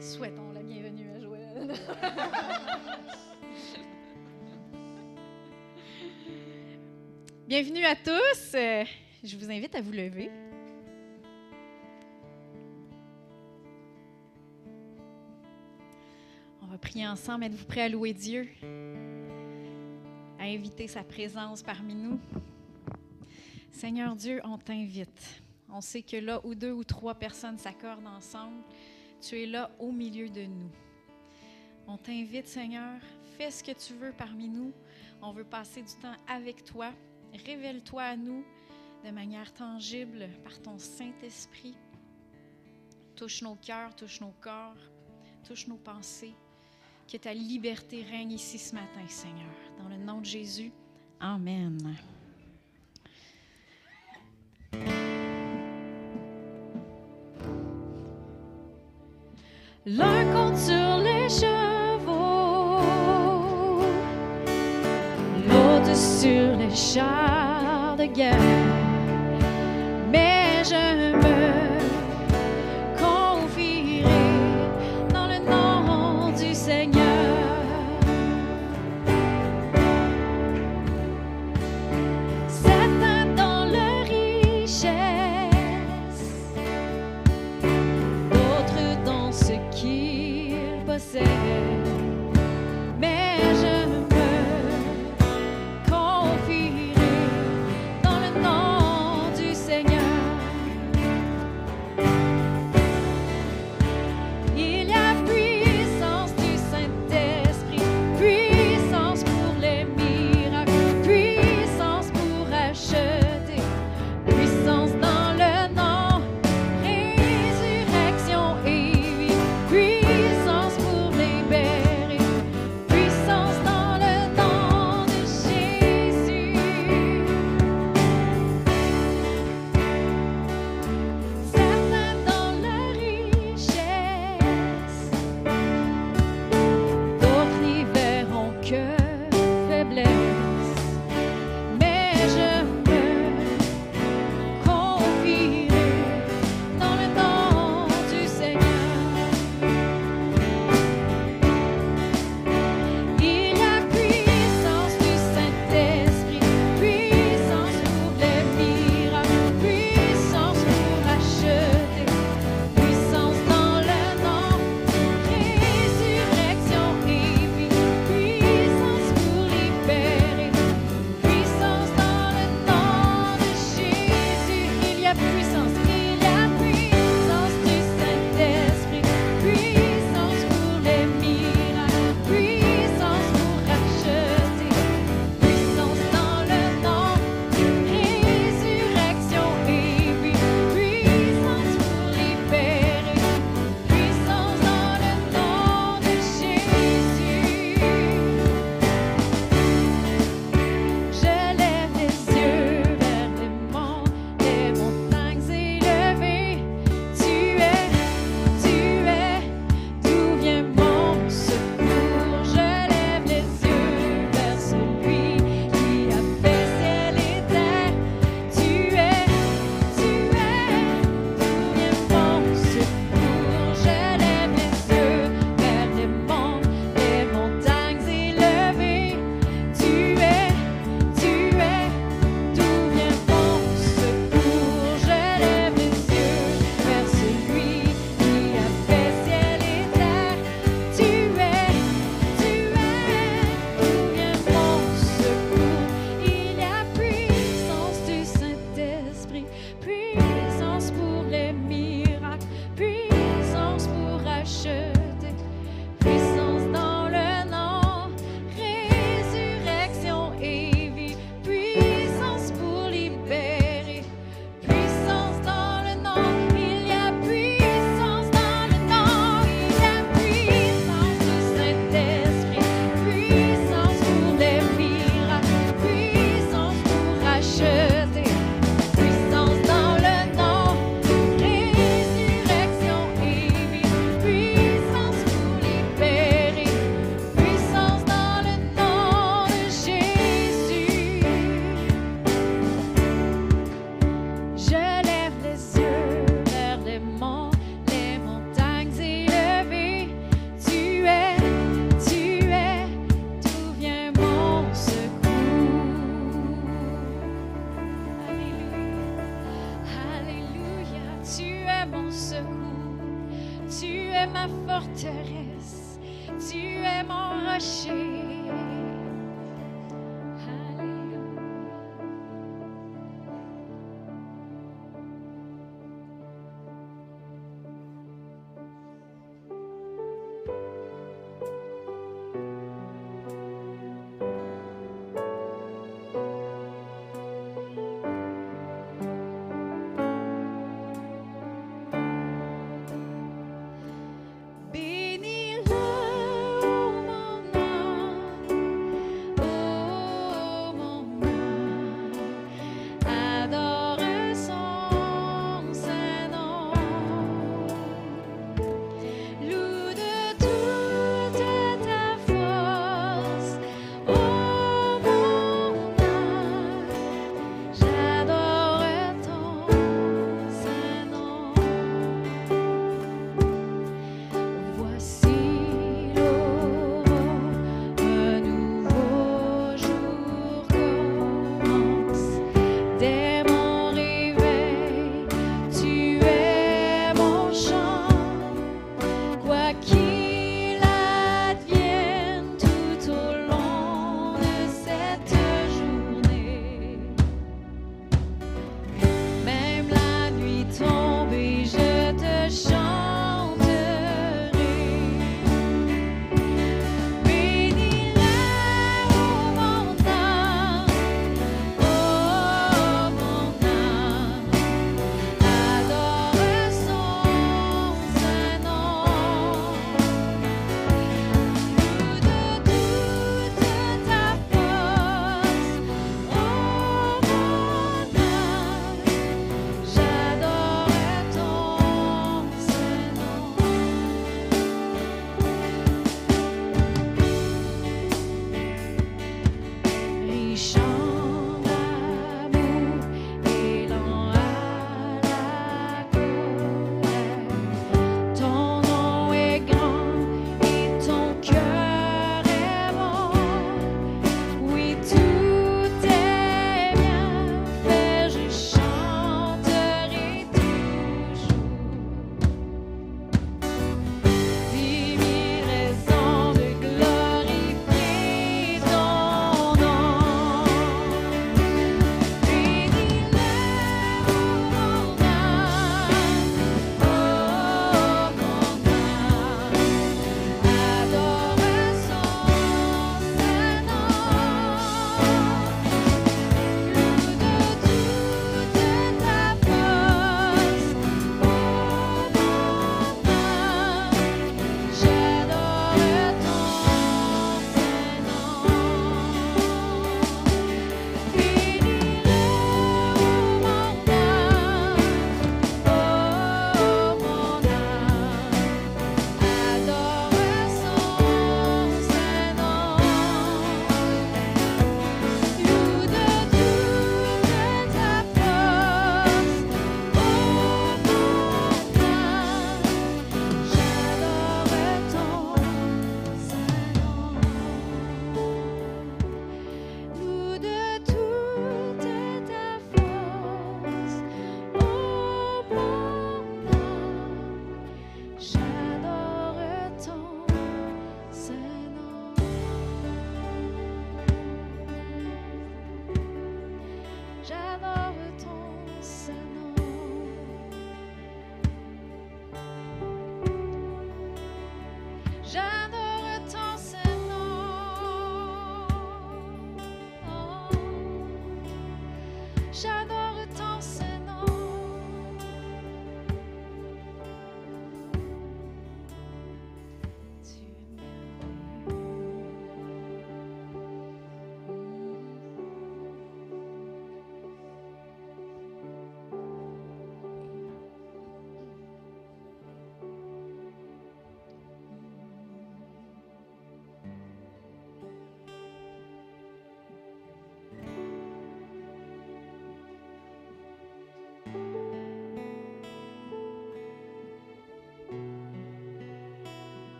Souhaitons la bienvenue à Joël. bienvenue à tous. Euh, je vous invite à vous lever. On va prier ensemble. Êtes-vous prêts à louer Dieu? À inviter sa présence parmi nous? Seigneur Dieu, on t'invite. On sait que là où deux ou trois personnes s'accordent ensemble, tu es là au milieu de nous. On t'invite, Seigneur, fais ce que tu veux parmi nous. On veut passer du temps avec toi. Révèle-toi à nous de manière tangible par ton Saint-Esprit. Touche nos cœurs, touche nos corps, touche nos pensées. Que ta liberté règne ici ce matin, Seigneur. Dans le nom de Jésus. Amen. L'un compte sur les chevaux, l'autre sur les chars de guerre.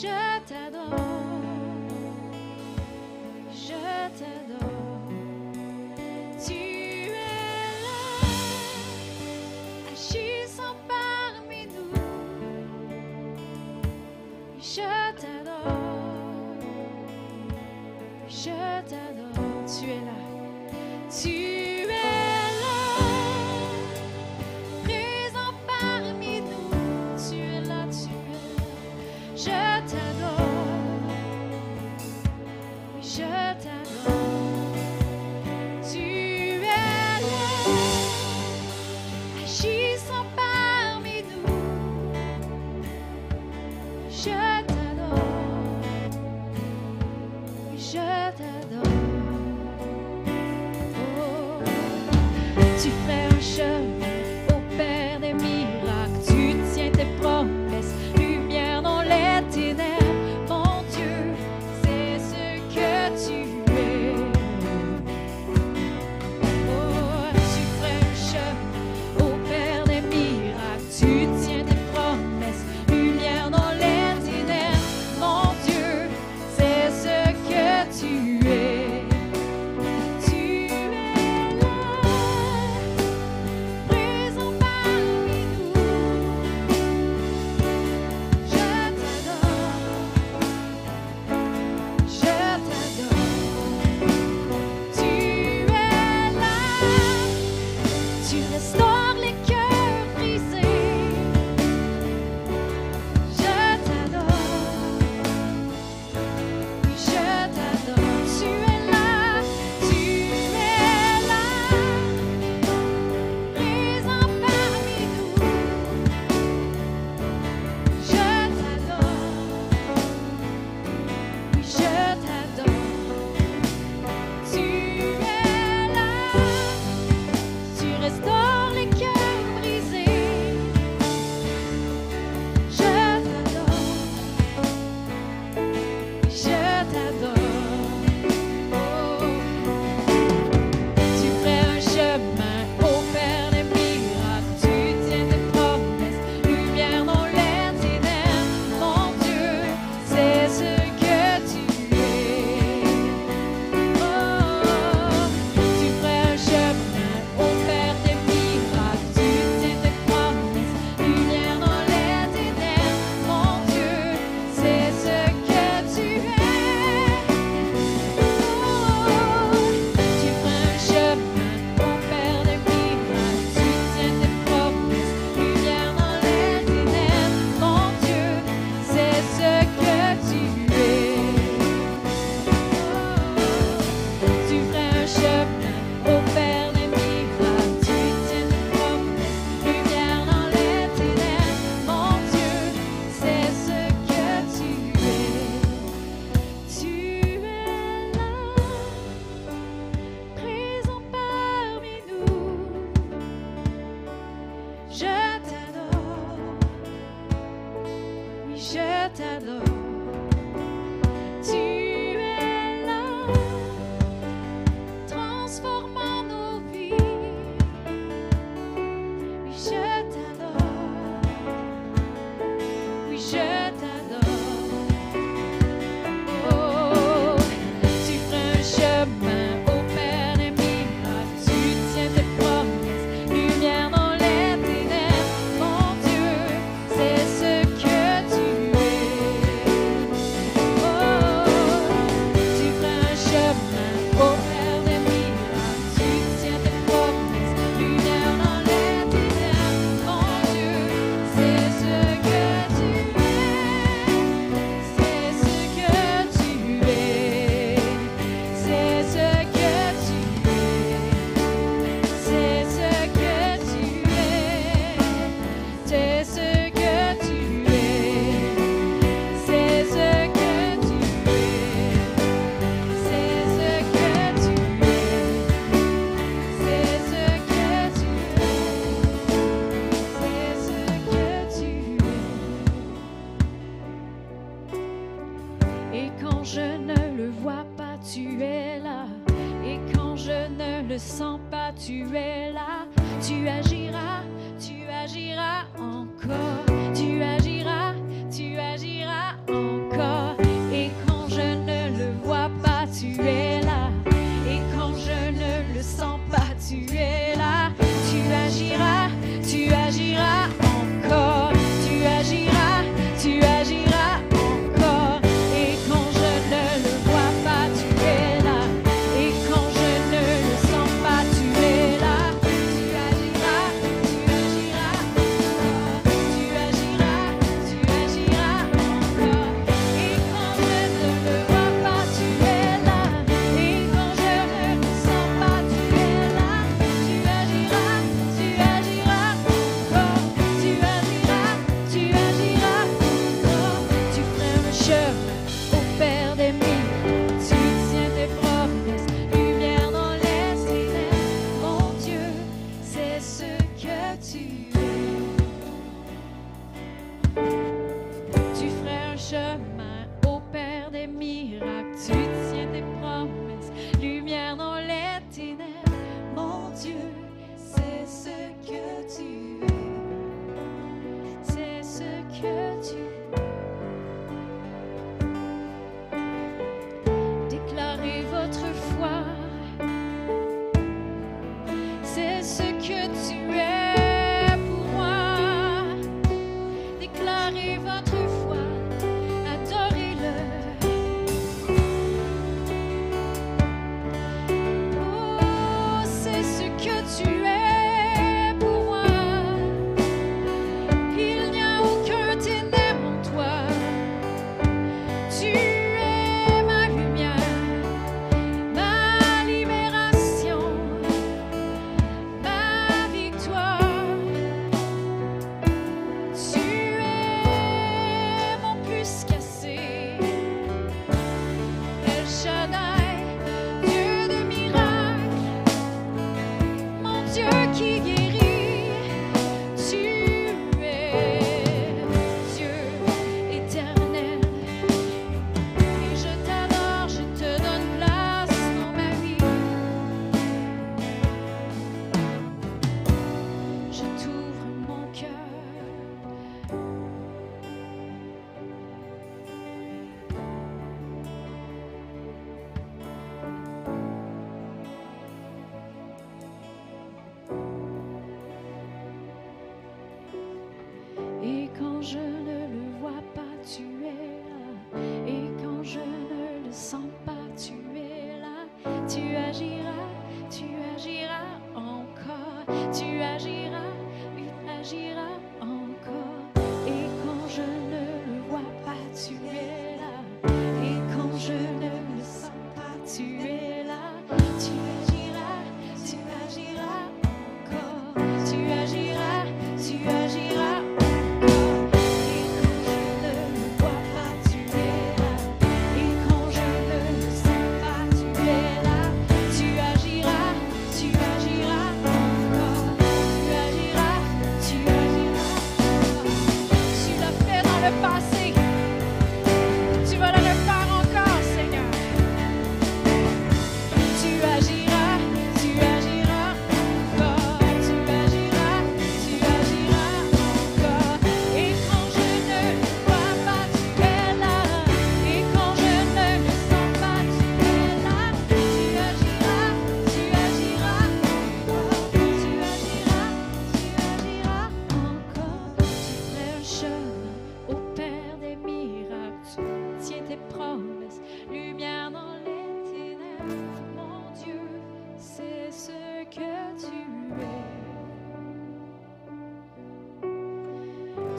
Je t'adore.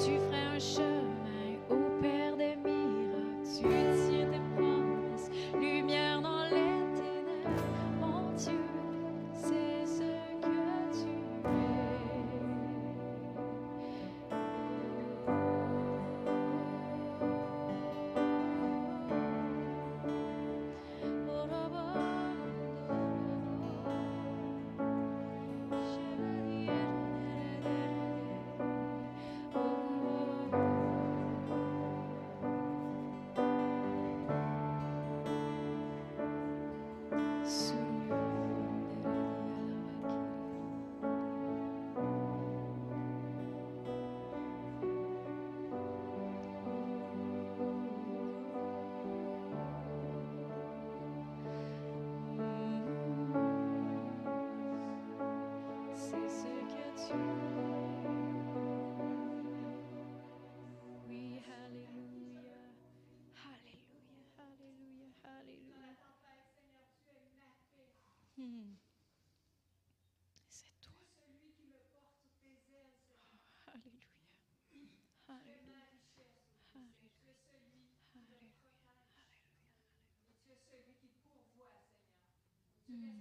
tu ferais un chemin. Hmm. C'est toi. Celui qui me porte tes ailes. Oh, alléluia. Oh, oh, oh, alléluia. Alléluia. Alléluia. Alléluia. Tu es celui qui pourvoit, Seigneur. Hmm.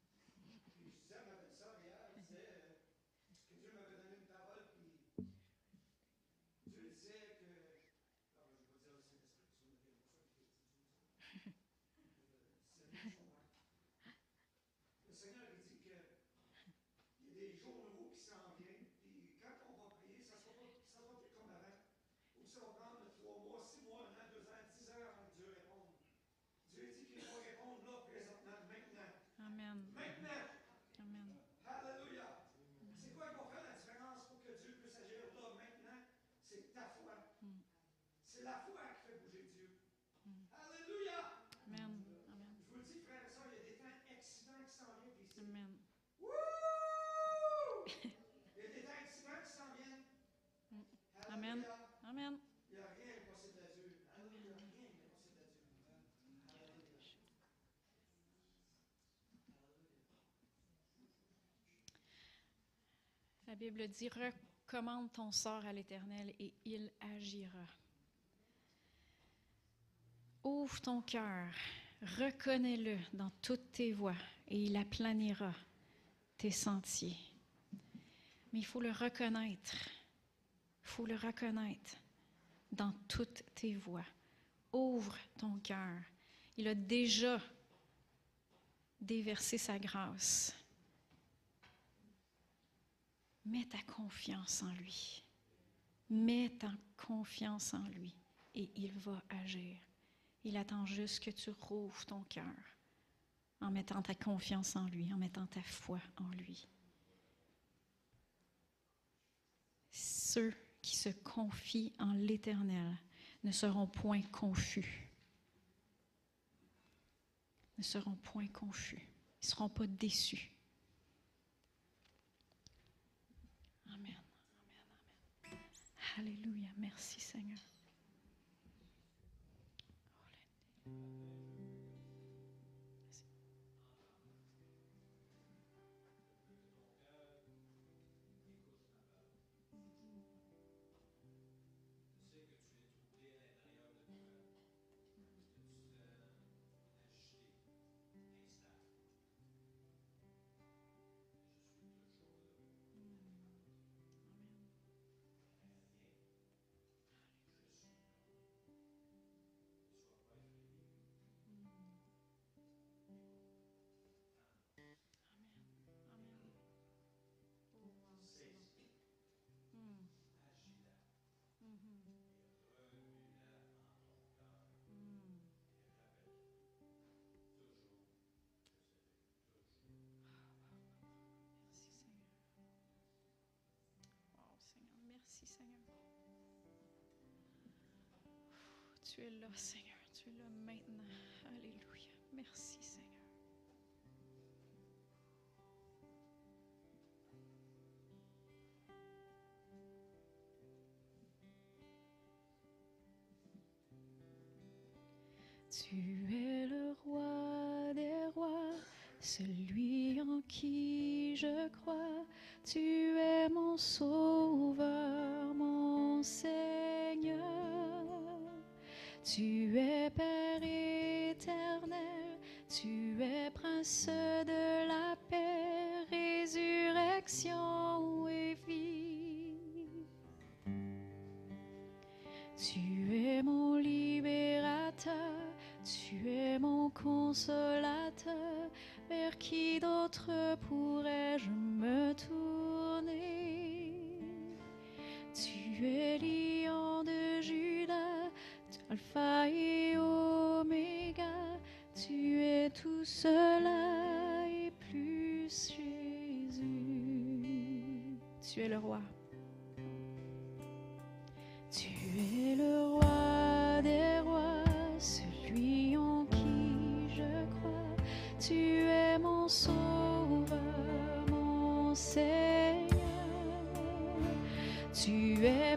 La Bible dit recommande ton sort à l'Éternel et il agira. Ouvre ton cœur, reconnais-le dans toutes tes voies et il aplanira tes sentiers. Mais il faut le reconnaître. Il faut le reconnaître dans toutes tes voies. Ouvre ton cœur. Il a déjà déversé sa grâce. Mets ta confiance en lui. Mets ta confiance en lui et il va agir. Il attend juste que tu rouvres ton cœur en mettant ta confiance en lui, en mettant ta foi en lui. Ceux qui se confient en l'Éternel ne seront point confus. Ne seront point confus. Ils ne seront pas déçus. Amen. Amen. Amen. Alléluia. Merci Seigneur. Tu es là Seigneur, tu es là maintenant. Alléluia. Merci Seigneur. Tu es le roi des rois, celui en qui je crois. Tu es mon sauveur, Tu es Père éternel, tu es Prince de la paix, résurrection et vie. Tu es mon libérateur, tu es mon consolateur, vers qui d'autre Tu es le roi. Tu es le roi des rois, celui en qui je crois. Tu es mon sauveur, mon Seigneur. Tu es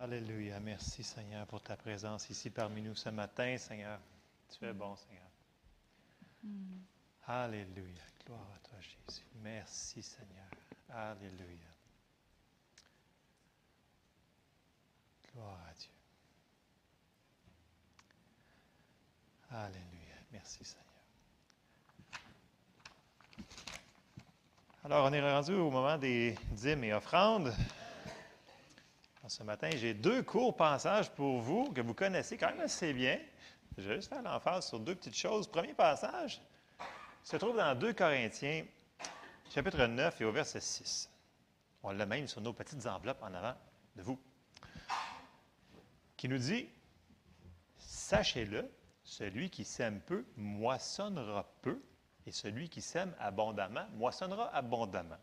Alléluia. Merci Seigneur pour ta présence ici parmi nous ce matin, Seigneur. Tu es bon, Seigneur. Alléluia. Gloire à toi, Jésus. Merci, Seigneur. Alléluia. Gloire à Dieu. Alléluia. Merci, Seigneur. Alors, on est rendu au moment des dîmes et offrandes. Ce matin, j'ai deux courts passages pour vous que vous connaissez quand même assez bien. Je vais juste faire l'emphase sur deux petites choses. Premier passage se trouve dans 2 Corinthiens, chapitre 9 et au verset 6. On l'a même sur nos petites enveloppes en avant de vous. Qui nous dit Sachez-le, celui qui sème peu moissonnera peu, et celui qui sème abondamment moissonnera abondamment.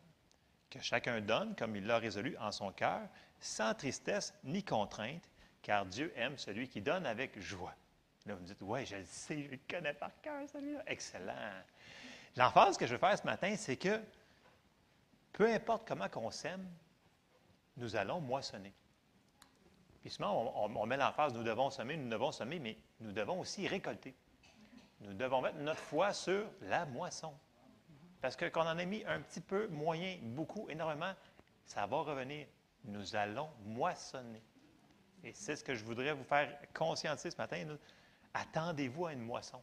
Que chacun donne comme il l'a résolu en son cœur, sans tristesse ni contrainte, car Dieu aime celui qui donne avec joie. Là, vous me dites, oui, je le sais, je le connais par cœur, celui-là. Excellent. L'emphase que je veux faire ce matin, c'est que peu importe comment on sème, nous allons moissonner. Puis souvent, on, on met l'emphase, nous devons semer, nous devons semer, mais nous devons aussi récolter. Nous devons mettre notre foi sur la moisson. Parce que quand on en a mis un petit peu, moyen, beaucoup, énormément, ça va revenir. Nous allons moissonner. Et c'est ce que je voudrais vous faire conscientiser ce matin. Attendez-vous à une moisson.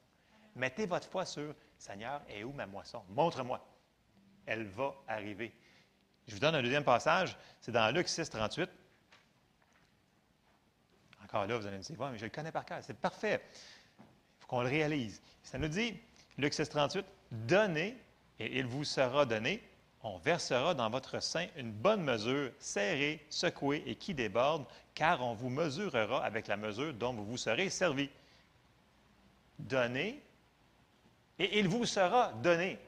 Mettez votre foi sur Seigneur, est où ma moisson? Montre-moi. Elle va arriver. Je vous donne un deuxième passage. C'est dans Luc 6, 38. Encore là, vous allez me dire, mais je le connais par cœur. C'est parfait. Il faut qu'on le réalise. Ça nous dit, Luc 6, 38, Donnez et il vous sera donné. On versera dans votre sein une bonne mesure, serrée, secouée et qui déborde, car on vous mesurera avec la mesure dont vous vous serez servi. Donnez et il vous sera donné.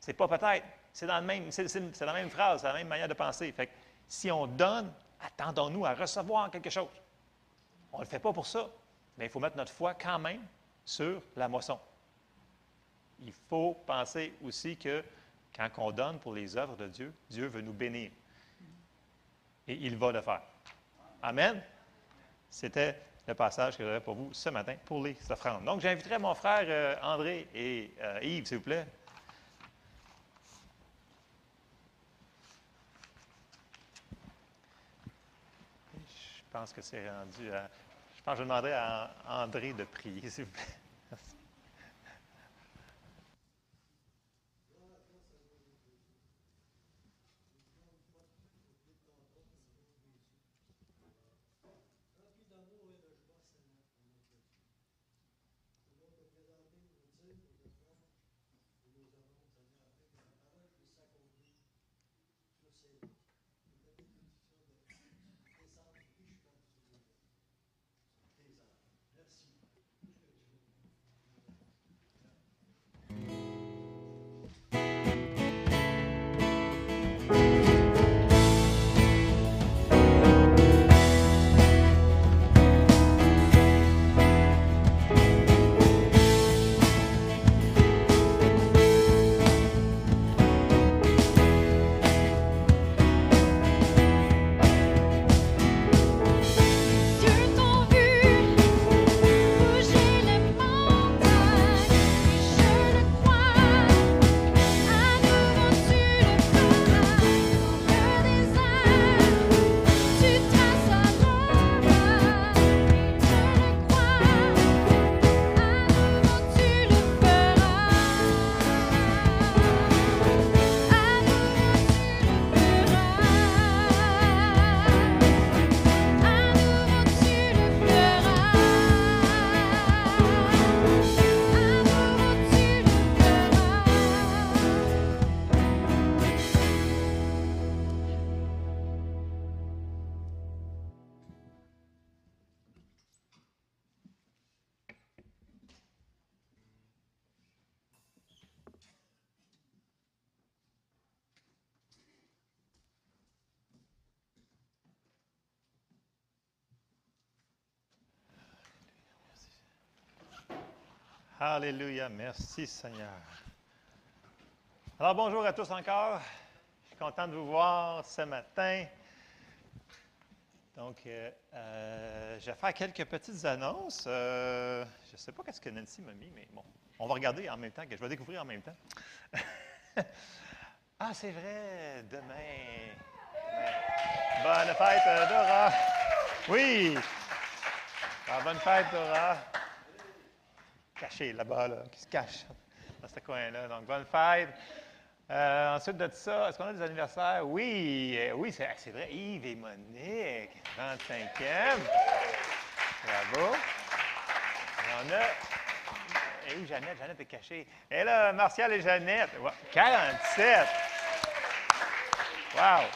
C'est pas peut-être, c'est dans, la même phrase, c'est la même manière de penser. Si on donne, attendons-nous à recevoir quelque chose. On ne le fait pas pour ça, mais il faut mettre notre foi quand même sur la moisson. Il faut penser aussi que quand on donne pour les œuvres de Dieu, Dieu veut nous bénir. Et il va le faire. Amen. C'était le passage que j'avais pour vous ce matin pour les offrandes. Donc, j'inviterai mon frère euh, André et euh, Yves, s'il vous plaît. Je pense que c'est rendu à. Je pense que je demanderai à André de prier, s'il vous plaît. Alléluia. Merci Seigneur. Alors bonjour à tous encore. Je suis content de vous voir ce matin. Donc, euh, euh, je vais faire quelques petites annonces. Euh, je ne sais pas qu'est-ce que Nancy m'a mis, mais bon, on va regarder en même temps, que je vais découvrir en même temps. ah, c'est vrai, demain. Bonne fête, Dora. Oui. Ah, bonne fête, Dora. Caché là-bas, là, qui se cache dans ce coin-là. Donc, bonne fête. Euh, ensuite de ça, est-ce qu'on a des anniversaires? Oui, euh, oui, c'est vrai. Yves et Monique, 35e. Bravo. Y en a. Et où Jeannette? Jeannette est cachée. Et là, Martial et Jeannette. Ouais, 47. Wow.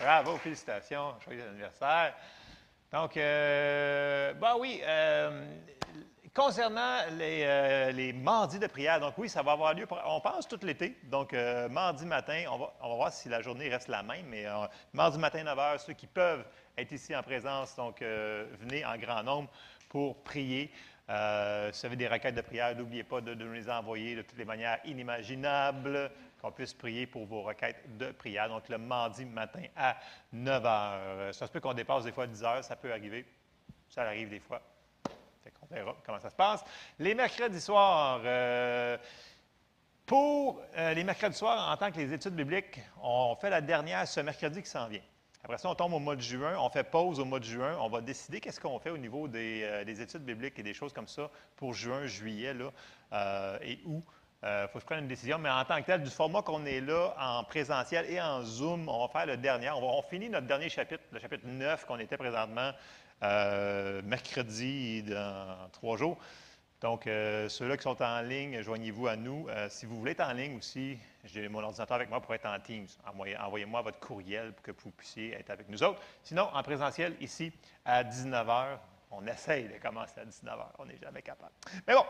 Bravo, félicitations. Joyeux anniversaire. Donc, euh, bah oui, euh, concernant les, euh, mardis de prière, donc oui, ça va avoir lieu, on pense tout l'été. Donc, euh, mardi matin, on va, voir si la journée reste la même, mais euh, mardi matin, 9 h, ceux qui peuvent être ici en présence, donc euh, venez en grand nombre pour prier. Si vous avez des requêtes de prière, n'oubliez pas de, de nous les envoyer de toutes les manières inimaginables, qu'on puisse prier pour vos requêtes de prière. Donc, le mardi matin à 9 h. Ça se peut qu'on dépasse des fois 10 heures, ça peut arriver. Ça arrive des fois. Qu'on verra comment ça se passe. Les mercredis soirs, euh, pour euh, les mercredis soirs, en tant que les études bibliques, on fait la dernière ce mercredi qui s'en vient. Après ça, on tombe au mois de juin, on fait pause au mois de juin, on va décider qu'est-ce qu'on fait au niveau des, euh, des études bibliques et des choses comme ça pour juin, juillet là, et août. Il faut que je prenne une décision, mais en tant que tel, du format qu'on est là en présentiel et en Zoom, on va faire le dernier. On, va, on finit notre dernier chapitre, le chapitre 9 qu'on était présentement euh, mercredi dans trois jours. Donc, euh, ceux-là qui sont en ligne, joignez-vous à nous. Euh, si vous voulez être en ligne aussi, j'ai mon ordinateur avec moi pour être en Teams. Envoyez- Envoyez-moi votre courriel pour que vous puissiez être avec nous autres. Sinon, en présentiel, ici, à 19h, on essaye de commencer à 19h. On n'est jamais capable. Mais bon,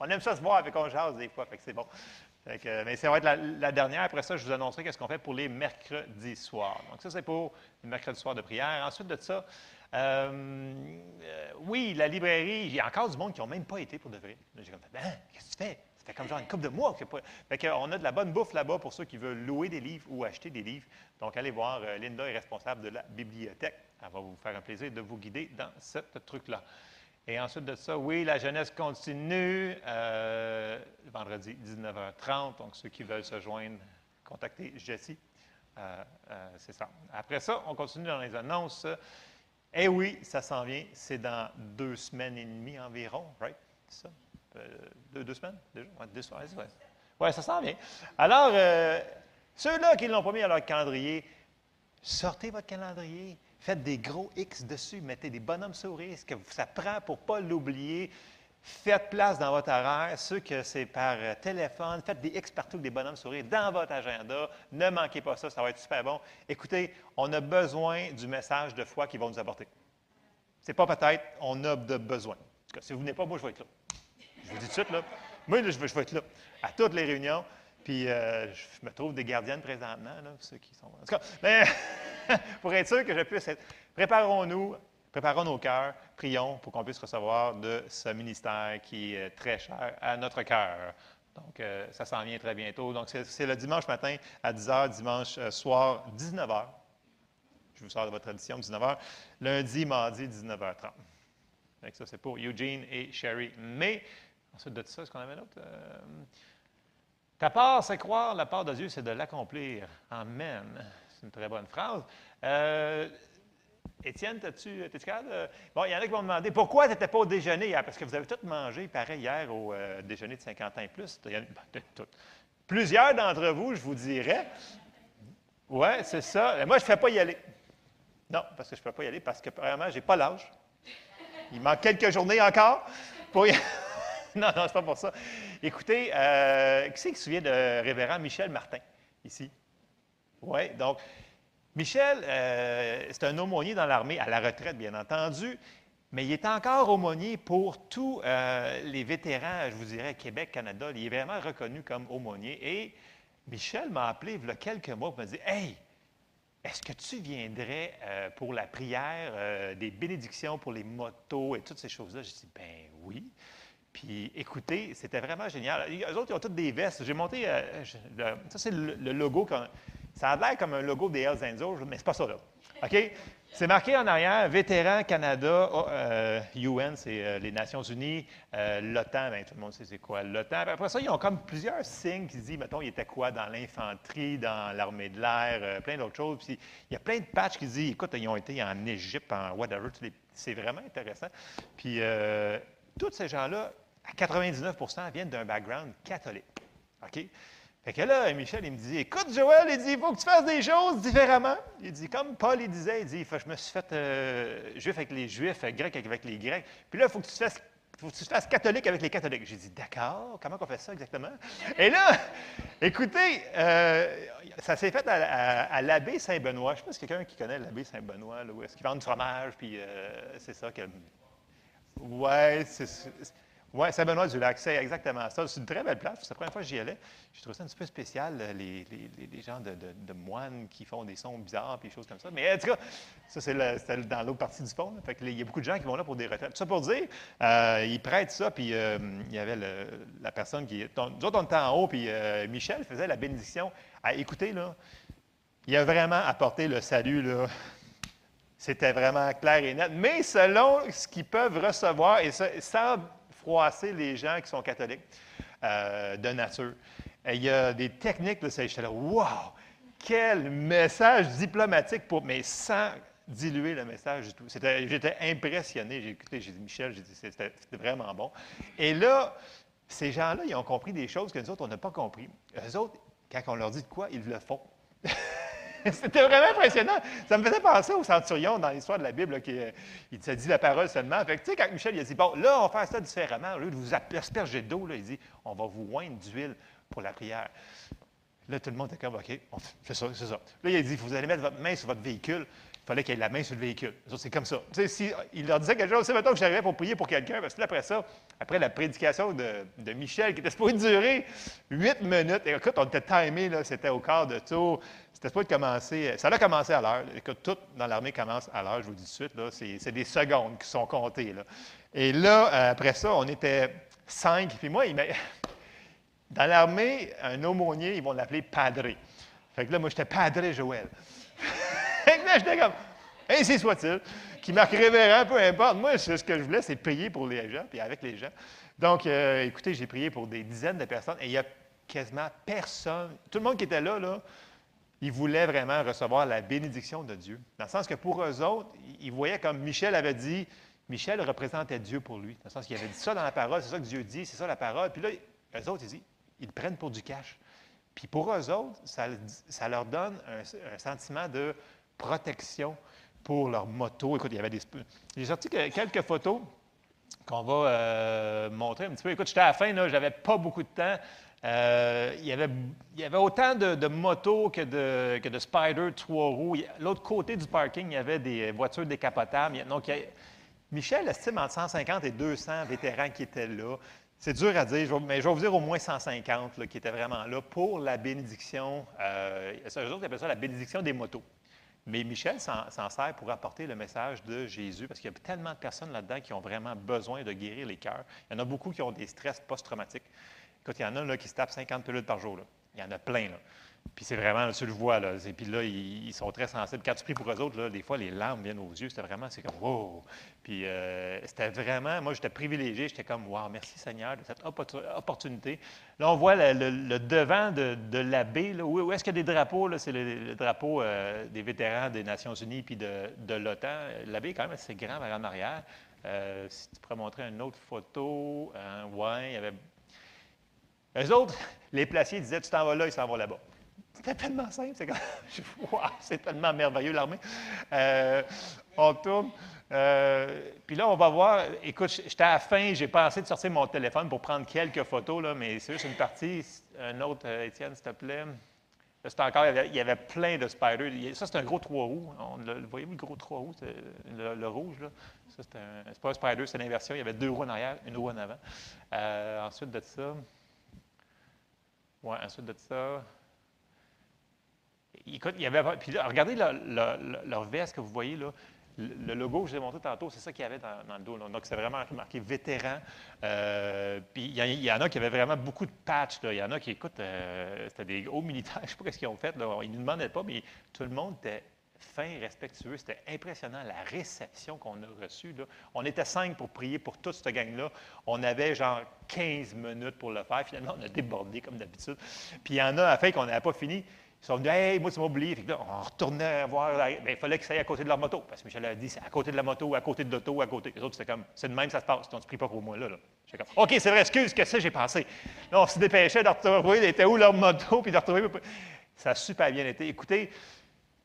on aime ça se voir avec on jase des fois, fait que c'est bon. Mais ça va être la, dernière. Après ça, je vous annoncerai qu'est-ce qu'on fait pour les mercredis soirs. Donc, ça, c'est pour les mercredis soirs de prière. Ensuite de ça, euh, euh, oui, la librairie, il y a encore du monde qui n'ont même pas été pour de vrai. J'ai comme, ben, qu'est-ce que tu fais? Ça fait comme genre une couple de mois que. Fait qu'on a de la bonne bouffe là-bas pour ceux qui veulent louer des livres ou acheter des livres. Donc, allez voir, euh, Linda est responsable de la bibliothèque. Elle va vous faire un plaisir de vous guider dans ce truc-là. Et ensuite de ça, oui, la jeunesse continue. euh, vendredi 19h30. Donc, ceux qui veulent se joindre, contactez Jessie. Euh, euh, c'est ça. Après ça, on continue dans les annonces. Eh oui, ça s'en vient. C'est dans deux semaines et demie environ, right? C'est ça? Deux, deux semaines? Ouais, deux semaines, ouais. Ça s'en vient. Alors, ceux-là qui l'ont pas mis à leur calendrier, sortez votre calendrier, faites des gros X dessus, mettez des bonhommes sourires, ce que ça prend pour ne pas l'oublier. Faites place dans votre horaire. Ceux que c'est par euh, téléphone, faites des X partout des bonhommes sourires dans votre agenda. Ne manquez pas ça, ça va être super bon. Écoutez, on a besoin du message de foi qu'ils vont nous apporter. C'est pas peut-être, on a de besoin. En tout cas, si vous venez pas, moi, je vais être là. Je vous dis tout de suite, là. Moi, je vais être là à toutes les réunions. Puis, euh, je me trouve des gardiennes présentement, ceux qui sont. En tout cas, mais pour être sûr que je puisse être. Préparons-nous, préparons nos cœurs, prions pour qu'on puisse recevoir de ce ministère qui est très cher à notre cœur. Donc, euh, ça s'en vient très bientôt. Donc, c'est le dimanche matin à 10 h, dimanche euh, soir, 19 h. Je vous sors de votre tradition, 19 h. Lundi, mardi, 19h30. Fait que ça, c'est pour Eugene et Sherry. Mais, ensuite de ça, est-ce qu'on avait d'autre? Ta part, c'est croire, la part de Dieu, c'est de l'accomplir. Amen. C'est une très bonne phrase. Euh, Étienne, t'as-tu, Bon, il y en a qui vont me demander pourquoi tu n'étais pas au déjeuner hier? Parce que vous avez tous mangé pareil hier au euh, déjeuner de 50 ans et plus. Ben. Plusieurs d'entre vous, je vous dirais. Oui, c'est ça. Moi, je ne fais pas y aller. Non, parce que je ne peux pas y aller parce que, premièrement, je n'ai pas l'âge. Il manque quelques journées encore pour y... non, non, c'est pas pour ça. Écoutez, euh, qui c'est qui se souvient de révérend Michel Martin, ici? Oui, donc, Michel, euh, c'est un aumônier dans l'armée, à la retraite, bien entendu, mais il est encore aumônier pour tous euh, les vétérans, je vous dirais, Québec, Canada. Il est vraiment reconnu comme aumônier. Et Michel m'a appelé il y a quelques mois pour me dire Hey, est-ce que tu viendrais pour la prière des bénédictions pour les motos et toutes ces choses-là? J'ai dit, ben oui. Puis écoutez, c'était vraiment génial. Les autres, ils ont toutes des vestes. J'ai monté, euh, ça c'est le, logo, ça a l'air comme un logo des Hells Angels, mais c'est pas ça là. OK? C'est marqué en arrière, vétéran Canada, oh, euh, UN, c'est euh, les Nations Unies, euh, l'OTAN, ben, tout le monde sait c'est quoi l'OTAN. Après ça, ils ont comme plusieurs signes qui disent, mettons, il était quoi dans l'infanterie, dans l'armée de l'air, euh, plein d'autres choses. Puis il y a plein de patchs qui disent, écoute, ils ont été en Égypte, en whatever. C'est vraiment intéressant. Puis euh, tous ces gens-là, à 99% viennent d'un background catholique. OK? Fait que là, Michel, il me dit Écoute, Joël, il dit il faut que tu fasses des choses différemment. Il dit Comme Paul, il disait il dit Je me suis fait euh, juif avec les juifs, euh, grec avec les grecs. Puis là, il faut que tu te fasses. faut que tu te fasses catholique avec les catholiques. J'ai dit, d'accord, comment on fait ça exactement? Et là, écoutez, euh, ça s'est fait à, l'abbé Saint-Benoît. Je ne sais pas si quelqu'un qui connaît l'abbé Saint-Benoît, où est-ce qu'ils vendent du fromage, puis c'est ça que. Ouais, c'est c'est- ouais, Saint-Benoît du Lac, c'est exactement ça. C'est une très belle place. C'est la première fois que j'y allais. J'ai trouvé ça un petit peu spécial, euh, les, les- les- gens de, de- moines qui font des sons bizarres et des choses comme ça. Mais en tout cas, ça, c'est dans l'autre partie du que, il y a beaucoup de gens qui vont là pour des retraites. Tout ça pour dire, euh, ils prêtent ça, puis euh, il y avait la personne qui. donc, Nous autres, on était en haut, puis Michel faisait la bénédiction. Ah, écoutez, là, il a vraiment apporté le salut, là. C'était vraiment clair et net. Mais selon ce qu'ils peuvent recevoir, et ça- sans froisser les gens qui sont catholiques euh, de nature, il y a des techniques, là, j'étais là, wow! Quel message diplomatique, pour, mais sans diluer le message du tout. J'étais impressionné. J'ai écouté, j'ai dit, Michel, j'ai dit, c'était vraiment bon. Et là, ces gens-là, ils ont compris des choses que nous autres, on n'a pas compris. Eux autres, quand on leur dit de quoi, ils le font. C'était vraiment impressionnant. Ça me faisait penser au centurion dans l'histoire de la Bible, là, qui euh, dit la parole seulement. Tu sais, quand Michel il a dit, bon, là, on va faire ça différemment. Au lieu de vous asperger d'eau, il dit, on va vous oindre d'huile pour la prière. Là, tout le monde était comme, OK, on fait- ça, c'est ça. Là, il a dit, vous allez mettre votre main sur votre véhicule. Il fallait qu'il ait la main sur le véhicule. C'est comme ça. Il leur disait quelque chose, c'est maintenant que j'arrivais pour prier pour quelqu'un, parce que là, après ça, après la prédication de, Michel, qui était supposée durer huit minutes, et écoute, on était timé, c'était au quart de tour. C'était supposé commencer, ça a commencé à l'heure. Tout dans l'armée commence à l'heure, je vous dis tout de suite, c'est, des secondes qui sont comptées. Et là, euh, après ça, on était cinq, puis moi, il. Dans l'armée, un aumônier, ils vont l'appeler padré. Fait que là, moi, j'étais padré Joël. fait que là, j'étais comme, ainsi soit-il, qui marque révérend, peu importe. Moi, ce que je voulais, c'est prier pour les gens, puis avec les gens. Donc, euh, écoutez, j'ai prié pour des dizaines de personnes, et il y a quasiment personne. Tout le monde qui était là, là, ils voulaient vraiment recevoir la bénédiction de Dieu. Dans le sens que pour eux autres, ils voyaient comme Michel avait dit, Michel représentait Dieu pour lui. Dans le sens qu'il avait dit ça dans la parole, c'est ça que Dieu dit, c'est ça la parole. Puis là, eux autres, ils ils le prennent pour du cash. Puis pour eux autres, ça, leur donne un, sentiment de protection pour leur moto. Écoute, il y avait des... J'ai sorti que- quelques photos qu'on va euh, montrer un petit peu. Écoute, j'étais à la fin, là, j'avais pas beaucoup de temps. Euh, il, y avait, autant de, motos que de, que de Spider trois roues. L'autre côté du parking, il y avait des voitures décapotables. Donc, Michel estime entre 150 et 200 vétérans qui étaient là. C'est dur à dire, mais je vais vous dire au moins 150 là, qui étaient vraiment là pour la bénédiction. Euh, eux autres, appellent ça la bénédiction des motos. Mais Michel s'en sert pour apporter le message de Jésus, parce qu'il y a tellement de personnes là-dedans qui ont vraiment besoin de guérir les cœurs. Il y en a beaucoup qui ont des stress post-traumatiques. Écoute, il y en a là, qui se tapent 50 pilules par jour. Il y en a plein. Là. Puis c'est vraiment, tu le vois, là. Et puis là, ils, ils sont très sensibles. Quand tu pries pour eux autres, là, des fois, les larmes viennent aux yeux. C'était vraiment, c'est comme, wow! Puis euh, c'était vraiment, moi, j'étais privilégié. J'étais comme, wow, merci Seigneur de cette opportu- opportunité. Là, on voit le, le- devant de, de l'abbé. Où, où est-ce qu'il y a des drapeaux? C'est le, le drapeau euh, des vétérans des Nations Unies puis de, de l'OTAN. L'abbé est quand même assez grand par en arrière. Euh, si tu pourrais montrer une autre photo, euh, ouais, il y avait eux autres, les placiers disaient Tu t'en vas là, ils s'en vont là-bas. C'était tellement simple. C'est comme, Wow, c'est tellement merveilleux, l'armée. Euh, on tourne. euh, puis là, on va voir. Écoute, j'étais à la fin, j'ai pensé de sortir mon téléphone pour prendre quelques photos, là, mais c'est juste une partie. Un autre, euh, Étienne, s'il te plaît. C'était encore, il y, avait, plein de spiders. Ça, c'est un gros trois roues. On l'a- voyez-vous le gros trois roues, le, le rouge, là? Ça, c'est pas un spider, c'est l'inversion. Il y avait deux roues en arrière, une roue en avant. Ensuite de ça, oui, ensuite de ça. Écoute, il y avait. Puis regardez leur, veste que vous voyez là. Le logo que je vous ai montré tantôt, c'est ça qu'il y avait dans, le dos. là. Donc, c'est vraiment marqué vétéran. Euh, puis, il y, en- a qui avaient vraiment beaucoup de patchs. Il y en a qui, écoute, euh, c'était des hauts militaires. Je ne sais pas ce qu'ils ont fait. Là. Ils ne nous demandaient pas, mais tout le monde était fin, respectueux. C'était impressionnant la réception qu'on a reçue. là. On était cinq pour prier pour toute cette gang-là. On avait genre 15 minutes pour le faire. Finalement, on a débordé comme d'habitude. Puis il y en a, à fin, qu'on n'avait pas fini. Ils sont venus, hey, moi, tu m'as oublié. Fait que on retournait voir. ben, il fallait que ça aille à côté de leur moto. Parce que Michel a dit, c'est à côté de la moto, à côté de l'auto, à côté. Les autres, c'était comme, c'est de même, ça se passe. Donc, tu pries pas pour moi, là. là. OK, c'est vrai, excuse, que ça, j'ai pensé. Là, on se dépêchait de retrouver, était où leur moto, puis de retrouver. Ça a super bien été. Écoutez,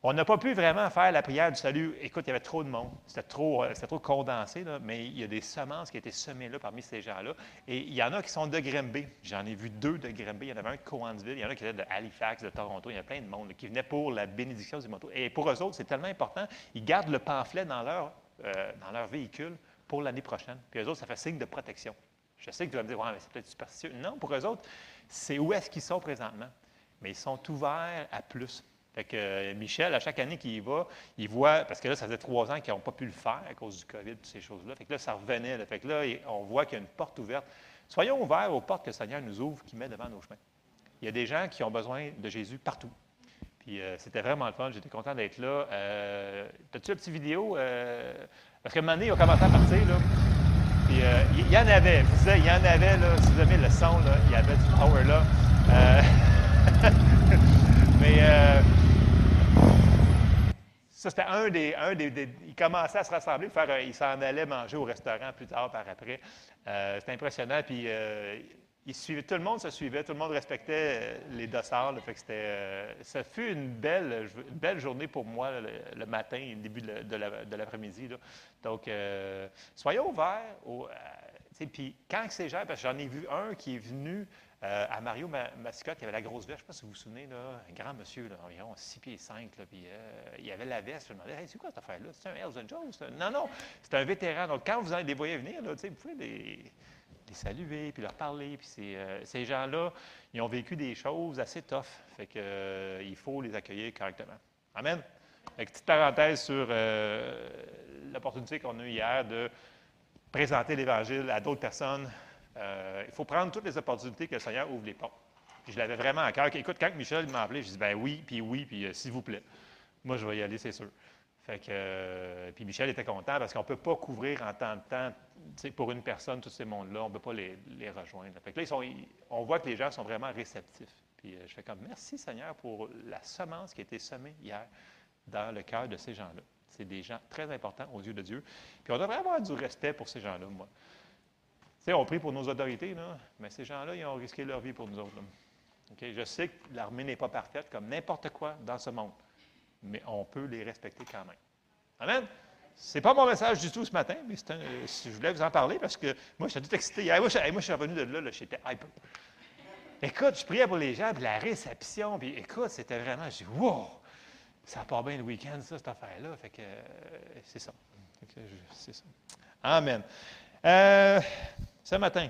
on n'a pas pu vraiment faire la prière du salut. Écoute, il y avait trop de monde. C'était trop, euh, trop condensé, mais il y a des semences qui étaient semées là parmi ces gens-là. Et il y en a qui sont de Grimby. J'en ai vu deux de Grimby. Il y en avait un de Cowansville. Il y en a qui étaient de Halifax, de Toronto. Il y a plein de monde qui venaient pour la bénédiction du moto. Et pour eux autres, c'est tellement important. Ils gardent le pamphlet dans leur, euh, dans leur véhicule pour l'année prochaine. Puis eux autres, ça fait signe de protection. Je sais que tu vas me dire, ouais, mais c'est peut-être superstitieux. Non, pour eux autres, c'est où est-ce qu'ils sont présentement. Mais ils sont ouverts à plus. Fait que euh, Michel, à chaque année qu'il y va, il voit, parce que là, ça faisait trois ans qu'ils n'ont pas pu le faire à cause du COVID, toutes ces choses-là. Fait que là, ça revenait. Fait que là, on voit qu'il y a une porte ouverte. Soyons ouverts aux portes que le Seigneur nous ouvre, qu'il met devant nos chemins. Il y a des gens qui ont besoin de Jésus partout. Puis euh, c'était vraiment le fun. J'étais content d'être là. Euh, T'as-tu la petite vidéo? Parce qu'à un moment donné, commencé à partir, là. Puis il y, en avait, je vous disais, il y en avait, là, si vous aimez le son, il y avait du power là. Mais euh, ça, c'était un des, un des, Ils commençaient à se rassembler, ils s'en allaient manger au restaurant plus tard, par après. Euh, c'était impressionnant. Puis euh, ils suivaient, tout le monde se suivait, tout le monde respectait les dossards. là. fait que c'était, ça fut une belle, une belle journée pour moi le, matin et le début de, la- de la- de l'après-midi. Donc, soyons ouverts. Au, puis quand c'est gère, parce que j'en ai vu un qui est venu euh, à Mario Ma- Mascotte, qui avait la grosse veste, je ne sais pas si vous vous souvenez, là, un grand monsieur, environ 6 pieds 5, là, puis euh, il avait la veste. Je me demandais, Hey, c'est quoi cette affaire-là? C'est un Hells? C'est un- Non, non, c'est un vétéran. Donc, quand vous les voyez venir, là, vous pouvez les, saluer, puis leur parler. Puis euh, ces gens-là, ils ont vécu des choses assez tough. Fait que, il faut les accueillir correctement. Amen. Petite parenthèse sur l'opportunité qu'on a eue hier de présenter l'Évangile à d'autres personnes. Euh, il faut prendre toutes les opportunités que le Seigneur ouvre les portes. Je l'avais vraiment à cœur. Quand Michel m'a appelé, je dis ben oui, puis oui, puis euh, s'il vous plaît. Moi, je vais y aller, c'est sûr. Euh, puis Michel était content parce qu'on ne peut pas couvrir en temps de temps, pour une personne, tous ces mondes-là, on ne peut pas les, rejoindre. On voit que les gens sont vraiment réceptifs. Puis je fais comme merci Seigneur pour la semence qui a été semée hier dans le cœur de ces gens-là. C'est des gens très importants aux yeux de Dieu. Puis on devrait avoir du respect pour ces gens-là, moi. Sais, on prie pour nos autorités, mais ces gens-là, ils ont risqué leur vie pour nous autres. Je sais que l'armée n'est pas parfaite, comme n'importe quoi dans ce monde, mais on peut les respecter quand même. Amen? C'est pas mon message du tout ce matin, mais je voulais vous en parler parce que moi, j'étais tout excité. Moi, je, moi, je suis revenu de là, là, j'étais hyper. Écoute, je priais pour les gens, puis la réception, puis écoute, c'était vraiment, j'ai dit, wow! Ça part bien le week-end, ça, cette affaire-là. Fait que euh, c'est ça. Amen. Euh, ce matin,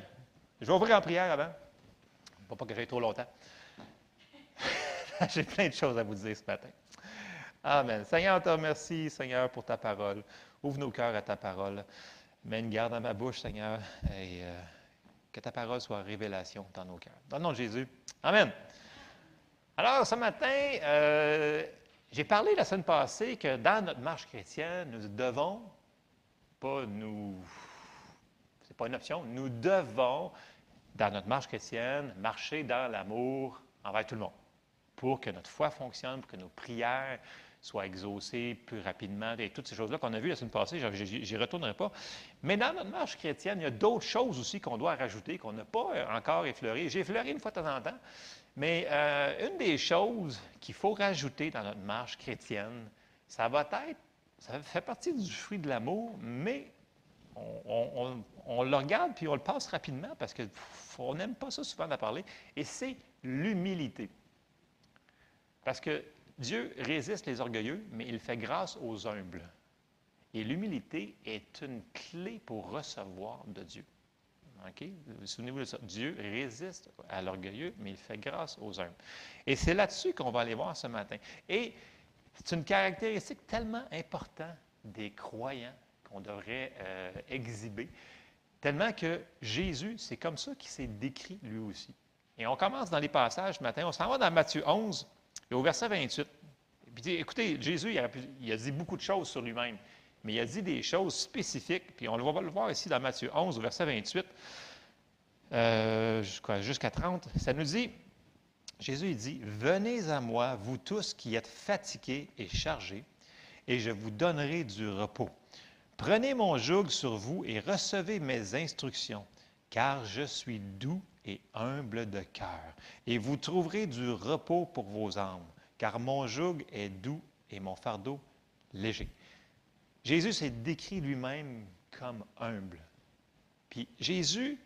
je vais ouvrir en prière avant. Pas pas que j'aille trop longtemps. J'ai plein de choses à vous dire ce matin. Amen. Seigneur, on te remercie, Seigneur, pour ta parole. Ouvre nos cœurs à ta parole. Mets une garde à ma bouche, Seigneur, et euh, que ta parole soit révélation dans nos cœurs. Dans le nom de Jésus. Amen. Alors, ce matin, euh, j'ai parlé la semaine passée que dans notre marche chrétienne, nous devons, pas nous, pas une option, nous devons, dans notre marche chrétienne, marcher dans l'amour envers tout le monde pour que notre foi fonctionne, pour que nos prières soient exaucées plus rapidement, et toutes ces choses-là qu'on a vues la semaine passée, je n'y retournerai pas. Mais dans notre marche chrétienne, il y a d'autres choses aussi qu'on doit rajouter, qu'on n'a pas euh, encore effleurées. J'ai effleuré une fois de temps en temps, mais euh, une des choses qu'il faut rajouter dans notre marche chrétienne, ça va être, ça fait partie du fruit de l'amour, mais on, le regarde puis on le passe rapidement parce qu'on n'aime pas ça souvent d'en parler, et c'est l'humilité. Parce que Dieu résiste les orgueilleux, mais il fait grâce aux humbles. Et l'humilité est une clé pour recevoir de Dieu. OK? Souvenez-vous de ça? Dieu résiste à l'orgueilleux, mais il fait grâce aux humbles. Et c'est là-dessus qu'on va aller voir ce matin. Et c'est une caractéristique tellement importante des croyants qu'on devrait euh, exhiber, tellement que Jésus, c'est comme ça qu'il s'est décrit lui aussi. Et on commence dans les passages ce matin. On s'en va dans Matthieu 11 et au verset 28. Puis, écoutez, Jésus, il a, dit beaucoup de choses sur lui-même, mais il a dit des choses spécifiques, puis on va le voir ici dans Matthieu 11, au verset 28, euh, jusqu'à 30. Ça nous dit, Jésus, il dit, Venez à moi, vous tous qui êtes fatigués et chargés, et je vous donnerai du repos. Prenez mon joug sur vous et recevez mes instructions, car je suis doux et humble de cœur, et vous trouverez du repos pour vos âmes, car mon joug est doux et mon fardeau léger. Jésus s'est décrit lui-même comme humble. Puis Jésus,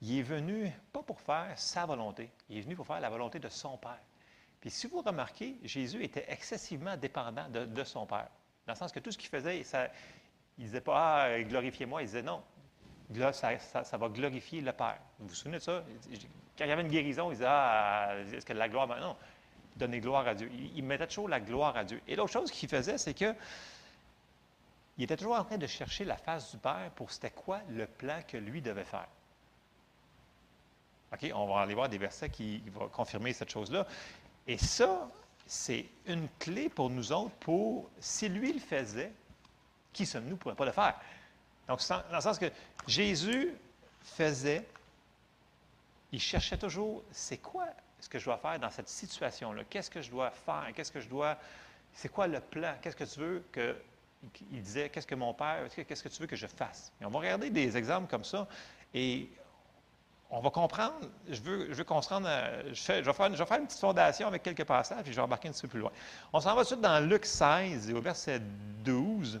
il est venu pas pour faire sa volonté, il est venu pour faire la volonté de son Père. Puis si vous remarquez, Jésus était excessivement dépendant de, son Père. Dans le sens que tout ce qu'il faisait, il ne disait pas Ah, glorifiez-moi, il disait non. Ça, va glorifier le Père. Vous vous souvenez de ça? Quand il y avait une guérison, il disait Ah, est-ce que la gloire. Ben non, donnez gloire à Dieu. Il, mettait toujours la gloire à Dieu. Et l'autre chose qu'il faisait, c'est que il était toujours en train de chercher la face du Père pour c'était quoi le plan que lui devait faire. OK, on va aller voir des versets qui, qui vont confirmer cette chose-là. Et ça, c'est une clé pour nous autres pour, si lui le faisait, qui sommes-nous? Pour ne pas le faire? Donc, dans le sens que Jésus faisait, il cherchait toujours, c'est quoi ce que je dois faire dans cette situation-là? Qu'est-ce que je dois faire? Qu'est-ce que je dois, c'est quoi le plan? Qu'est-ce que tu veux que, il disait, qu'est-ce que mon père, qu'est-ce que tu veux que je fasse? On va regarder des exemples comme ça et on va comprendre, je veux, je veux qu'on se rende je vais faire, une- je vais faire une petite fondation avec quelques passages, puis je vais embarquer un petit peu plus loin. On s'en va tout de suite dans Luc 16, et au verset 12.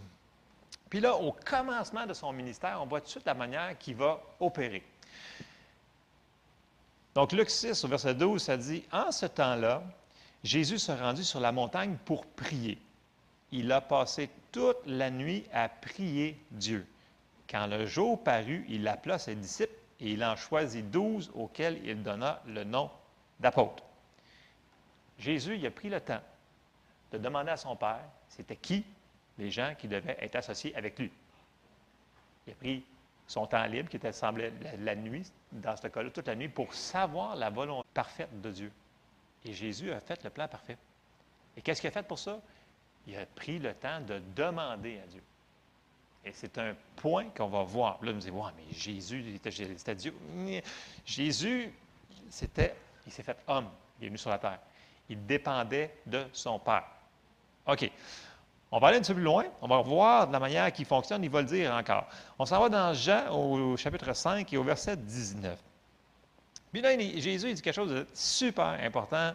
Puis là, au commencement de son ministère, on voit tout de suite la manière qu'il va opérer. Donc, Luc 6, au verset 12, ça dit En ce temps-là, Jésus se rendit sur la montagne pour prier. Il a passé toute la nuit à prier Dieu. Quand le jour parut, il appela ses disciples et il en choisit douze auxquels il donna le nom d'apôtres. Jésus, il a pris le temps de demander à son Père, c'était qui? Les gens qui devaient être associés avec lui. Il a pris son temps libre, qui était semblait la, nuit, dans ce cas-là, toute la nuit, pour savoir la volonté parfaite de Dieu. Et Jésus a fait le plan parfait. Et qu'est-ce qu'il a fait pour ça? Il a pris le temps de demander à Dieu. Et c'est un point qu'on va voir. Là, on nous dit, mais Jésus, c'était Dieu. Jésus, c'était, il s'est fait homme. Il est venu sur la terre. Il dépendait de son Père. OK. On va aller un petit peu plus loin. On va voir de la manière qui fonctionne. Il va le dire encore. On s'en va dans Jean au chapitre 5 et au verset 19. Puis là, Jésus il dit quelque chose de super important.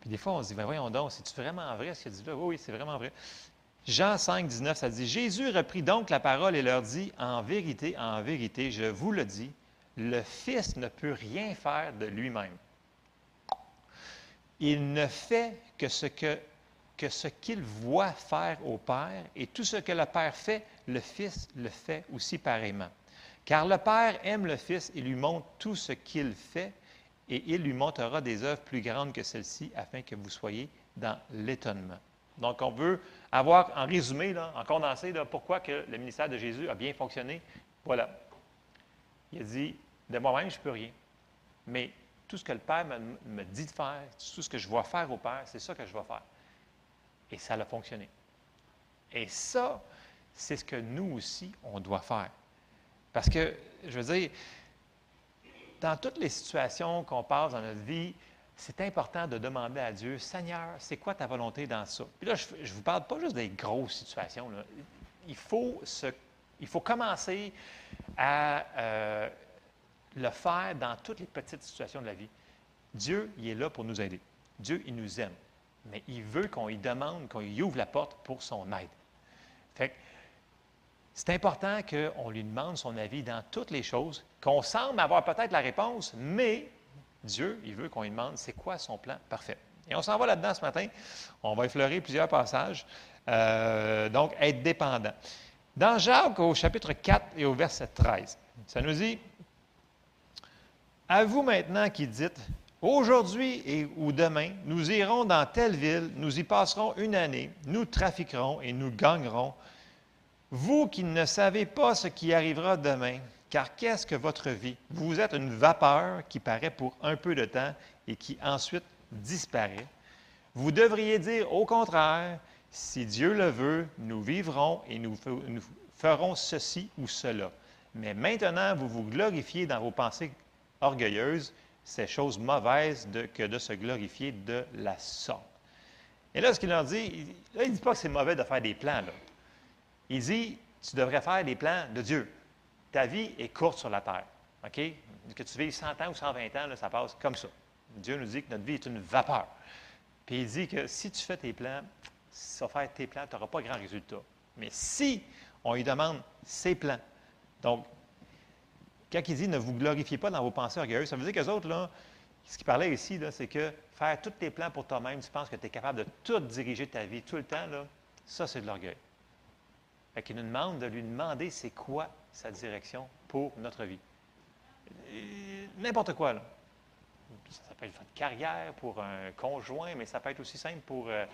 Puis des fois, on se dit, ben voyons donc, c'est-tu vraiment vrai ce qu'il dit là? Oui, oui, c'est vraiment vrai. Jean 5, 19, ça dit, Jésus reprit donc la parole et leur dit, en vérité, en vérité, je vous le dis, le Fils ne peut rien faire de lui-même. Il ne fait que ce que, que ce qu'il voit faire au Père, et tout ce que le Père fait, le Fils le fait aussi pareillement. Car le Père aime le Fils et lui montre tout ce qu'il fait, et il lui montrera des œuvres plus grandes que celles-ci, afin que vous soyez dans l'étonnement. Donc, on veut avoir en résumé, en condensé, pourquoi que le ministère de Jésus a bien fonctionné. Voilà. Il a dit, de moi-même, je ne peux rien. Mais tout ce que le Père me, me dit de faire, tout ce que je vois faire au Père, c'est ça que je vais faire. Et ça a fonctionné. Et ça, c'est ce que nous aussi, on doit faire. Parce que, je veux dire, dans toutes les situations qu'on passe dans notre vie, c'est important de demander à Dieu, Seigneur, c'est quoi ta volonté dans ça? Puis là, je ne vous parle pas juste des grosses situations. Il, faut il faut commencer à euh, le faire dans toutes les petites situations de la vie. Dieu, il est là pour nous aider. Dieu, il nous aime. Mais il veut qu'on lui demande, qu'on lui ouvre la porte pour son aide. Fait c'est important qu'on lui demande son avis dans toutes les choses, qu'on semble avoir peut-être la réponse, mais Dieu, il veut qu'on lui demande c'est quoi son plan parfait. Et on s'en va là-dedans ce matin. On va effleurer plusieurs passages. Euh, donc, être dépendant. Dans Jacques, au chapitre 4 et au verset 13, ça nous dit À vous maintenant qui dites Aujourd'hui et ou demain, nous irons dans telle ville, nous y passerons une année, nous trafiquerons et nous gagnerons. Vous qui ne savez pas ce qui arrivera demain, car qu'est-ce que votre vie? Vous êtes une vapeur qui paraît pour un peu de temps et qui ensuite disparaît. Vous devriez dire au contraire, si Dieu le veut, nous vivrons et nous, fe- nous ferons ceci ou cela. Mais maintenant, vous vous glorifiez dans vos pensées orgueilleuses, c'est chose mauvaise que de se glorifier de la sorte. Et là, ce qu'il leur dit, là, il ne dit pas que c'est mauvais de faire des plans. là. Il dit, tu devrais faire des plans de Dieu. Ta vie est courte sur la terre. OK? Que tu vives 100 ans ou 120 ans, là, ça passe comme ça. Dieu nous dit que notre vie est une vapeur. Puis il dit que si tu fais tes plans, si tu vas faire tes plans, tu n'auras pas grand résultat. Mais si on lui demande ses plans, donc, quand il dit ne vous glorifiez pas dans vos pensées orgueilleuses, ça veut dire que autres, là, ce qu'il parlait ici, c'est que faire tous tes plans pour toi-même, tu penses que tu es capable de tout diriger ta vie tout le temps, là, ça, c'est de l'orgueil. Fait qu'il nous demande de lui demander c'est quoi sa direction pour notre vie. N'importe quoi, là. Ça, ça peut être votre carrière pour un conjoint, mais ça peut être aussi simple pour euh,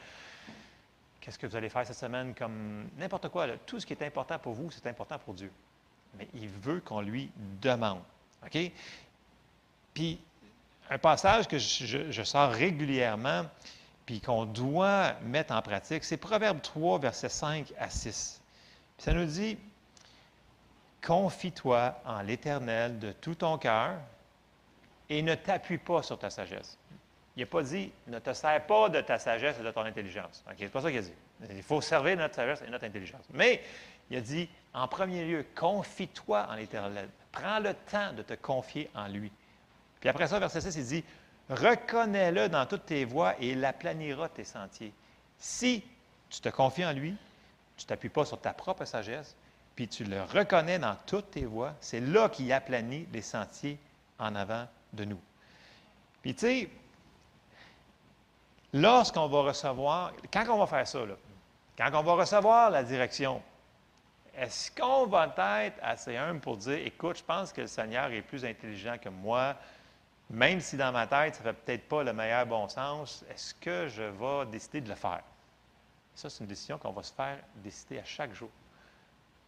qu'est-ce que vous allez faire cette semaine, comme n'importe quoi. là. Tout ce qui est important pour vous, c'est important pour Dieu. Mais il veut qu'on lui demande. OK? Puis, un passage que je, sors régulièrement, puis qu'on doit mettre en pratique, c'est Proverbe 3, versets 5 à 6. Puis ça nous dit Confie-toi en l'Éternel de tout ton cœur et ne t'appuie pas sur ta sagesse. Il n'a pas dit ne te sers pas de ta sagesse et de ton intelligence. OK? C'est pas ça qu'il a dit. Il faut servir notre sagesse et notre intelligence. Mais il a dit en premier lieu, confie-toi en l'Éternel. Prends le temps de te confier en lui. Puis après ça, verset 6, il dit Reconnais-le dans toutes tes voies et il aplanira tes sentiers. Si tu te confies en lui, tu ne t'appuies pas sur ta propre sagesse, puis tu le reconnais dans toutes tes voies, c'est là qu'il aplanit les sentiers en avant de nous. Puis tu sais, lorsqu'on va recevoir, quand on va faire ça, quand on va recevoir la direction, est-ce qu'on va être assez humble pour dire, écoute, je pense que le Seigneur est plus intelligent que moi, même si dans ma tête, ça ne fait peut-être pas le meilleur bon sens, est-ce que je vais décider de le faire? Ça, c'est une décision qu'on va se faire décider à chaque jour.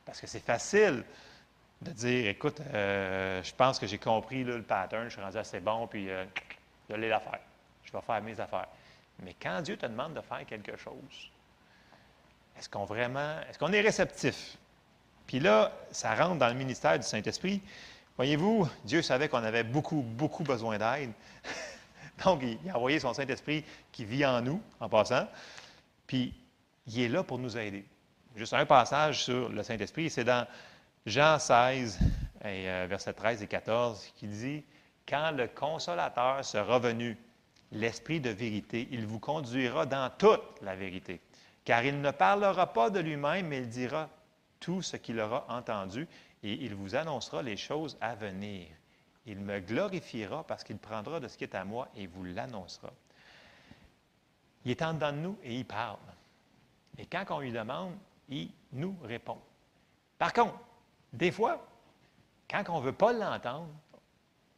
Parce que c'est facile de dire, écoute, euh, je pense que j'ai compris le pattern, je suis rendu assez bon, puis euh, je l'ai l'affaire. Je vais faire mes affaires. Mais quand Dieu te demande de faire quelque chose, est-ce qu'on vraiment, est-ce qu'on est réceptif? Puis là, ça rentre dans le ministère du Saint-Esprit. Voyez-vous, Dieu savait qu'on avait beaucoup, beaucoup besoin d'aide. Donc, il a envoyé son Saint-Esprit qui vit en nous, en passant. Puis, il est là pour nous aider. Juste un passage sur le Saint-Esprit, c'est dans Jean 16, et, euh, versets 13 et 14, qui dit Quand le Consolateur sera venu, l'Esprit de vérité, il vous conduira dans toute la vérité. Car il ne parlera pas de lui-même, mais il dira tout ce qu'il aura entendu et il vous annoncera les choses à venir. Il me glorifiera parce qu'il prendra de ce qui est à moi et vous l'annoncera. Il est en dedans de nous et il parle. Et quand on lui demande, il nous répond. Par contre, des fois, quand on ne veut pas l'entendre,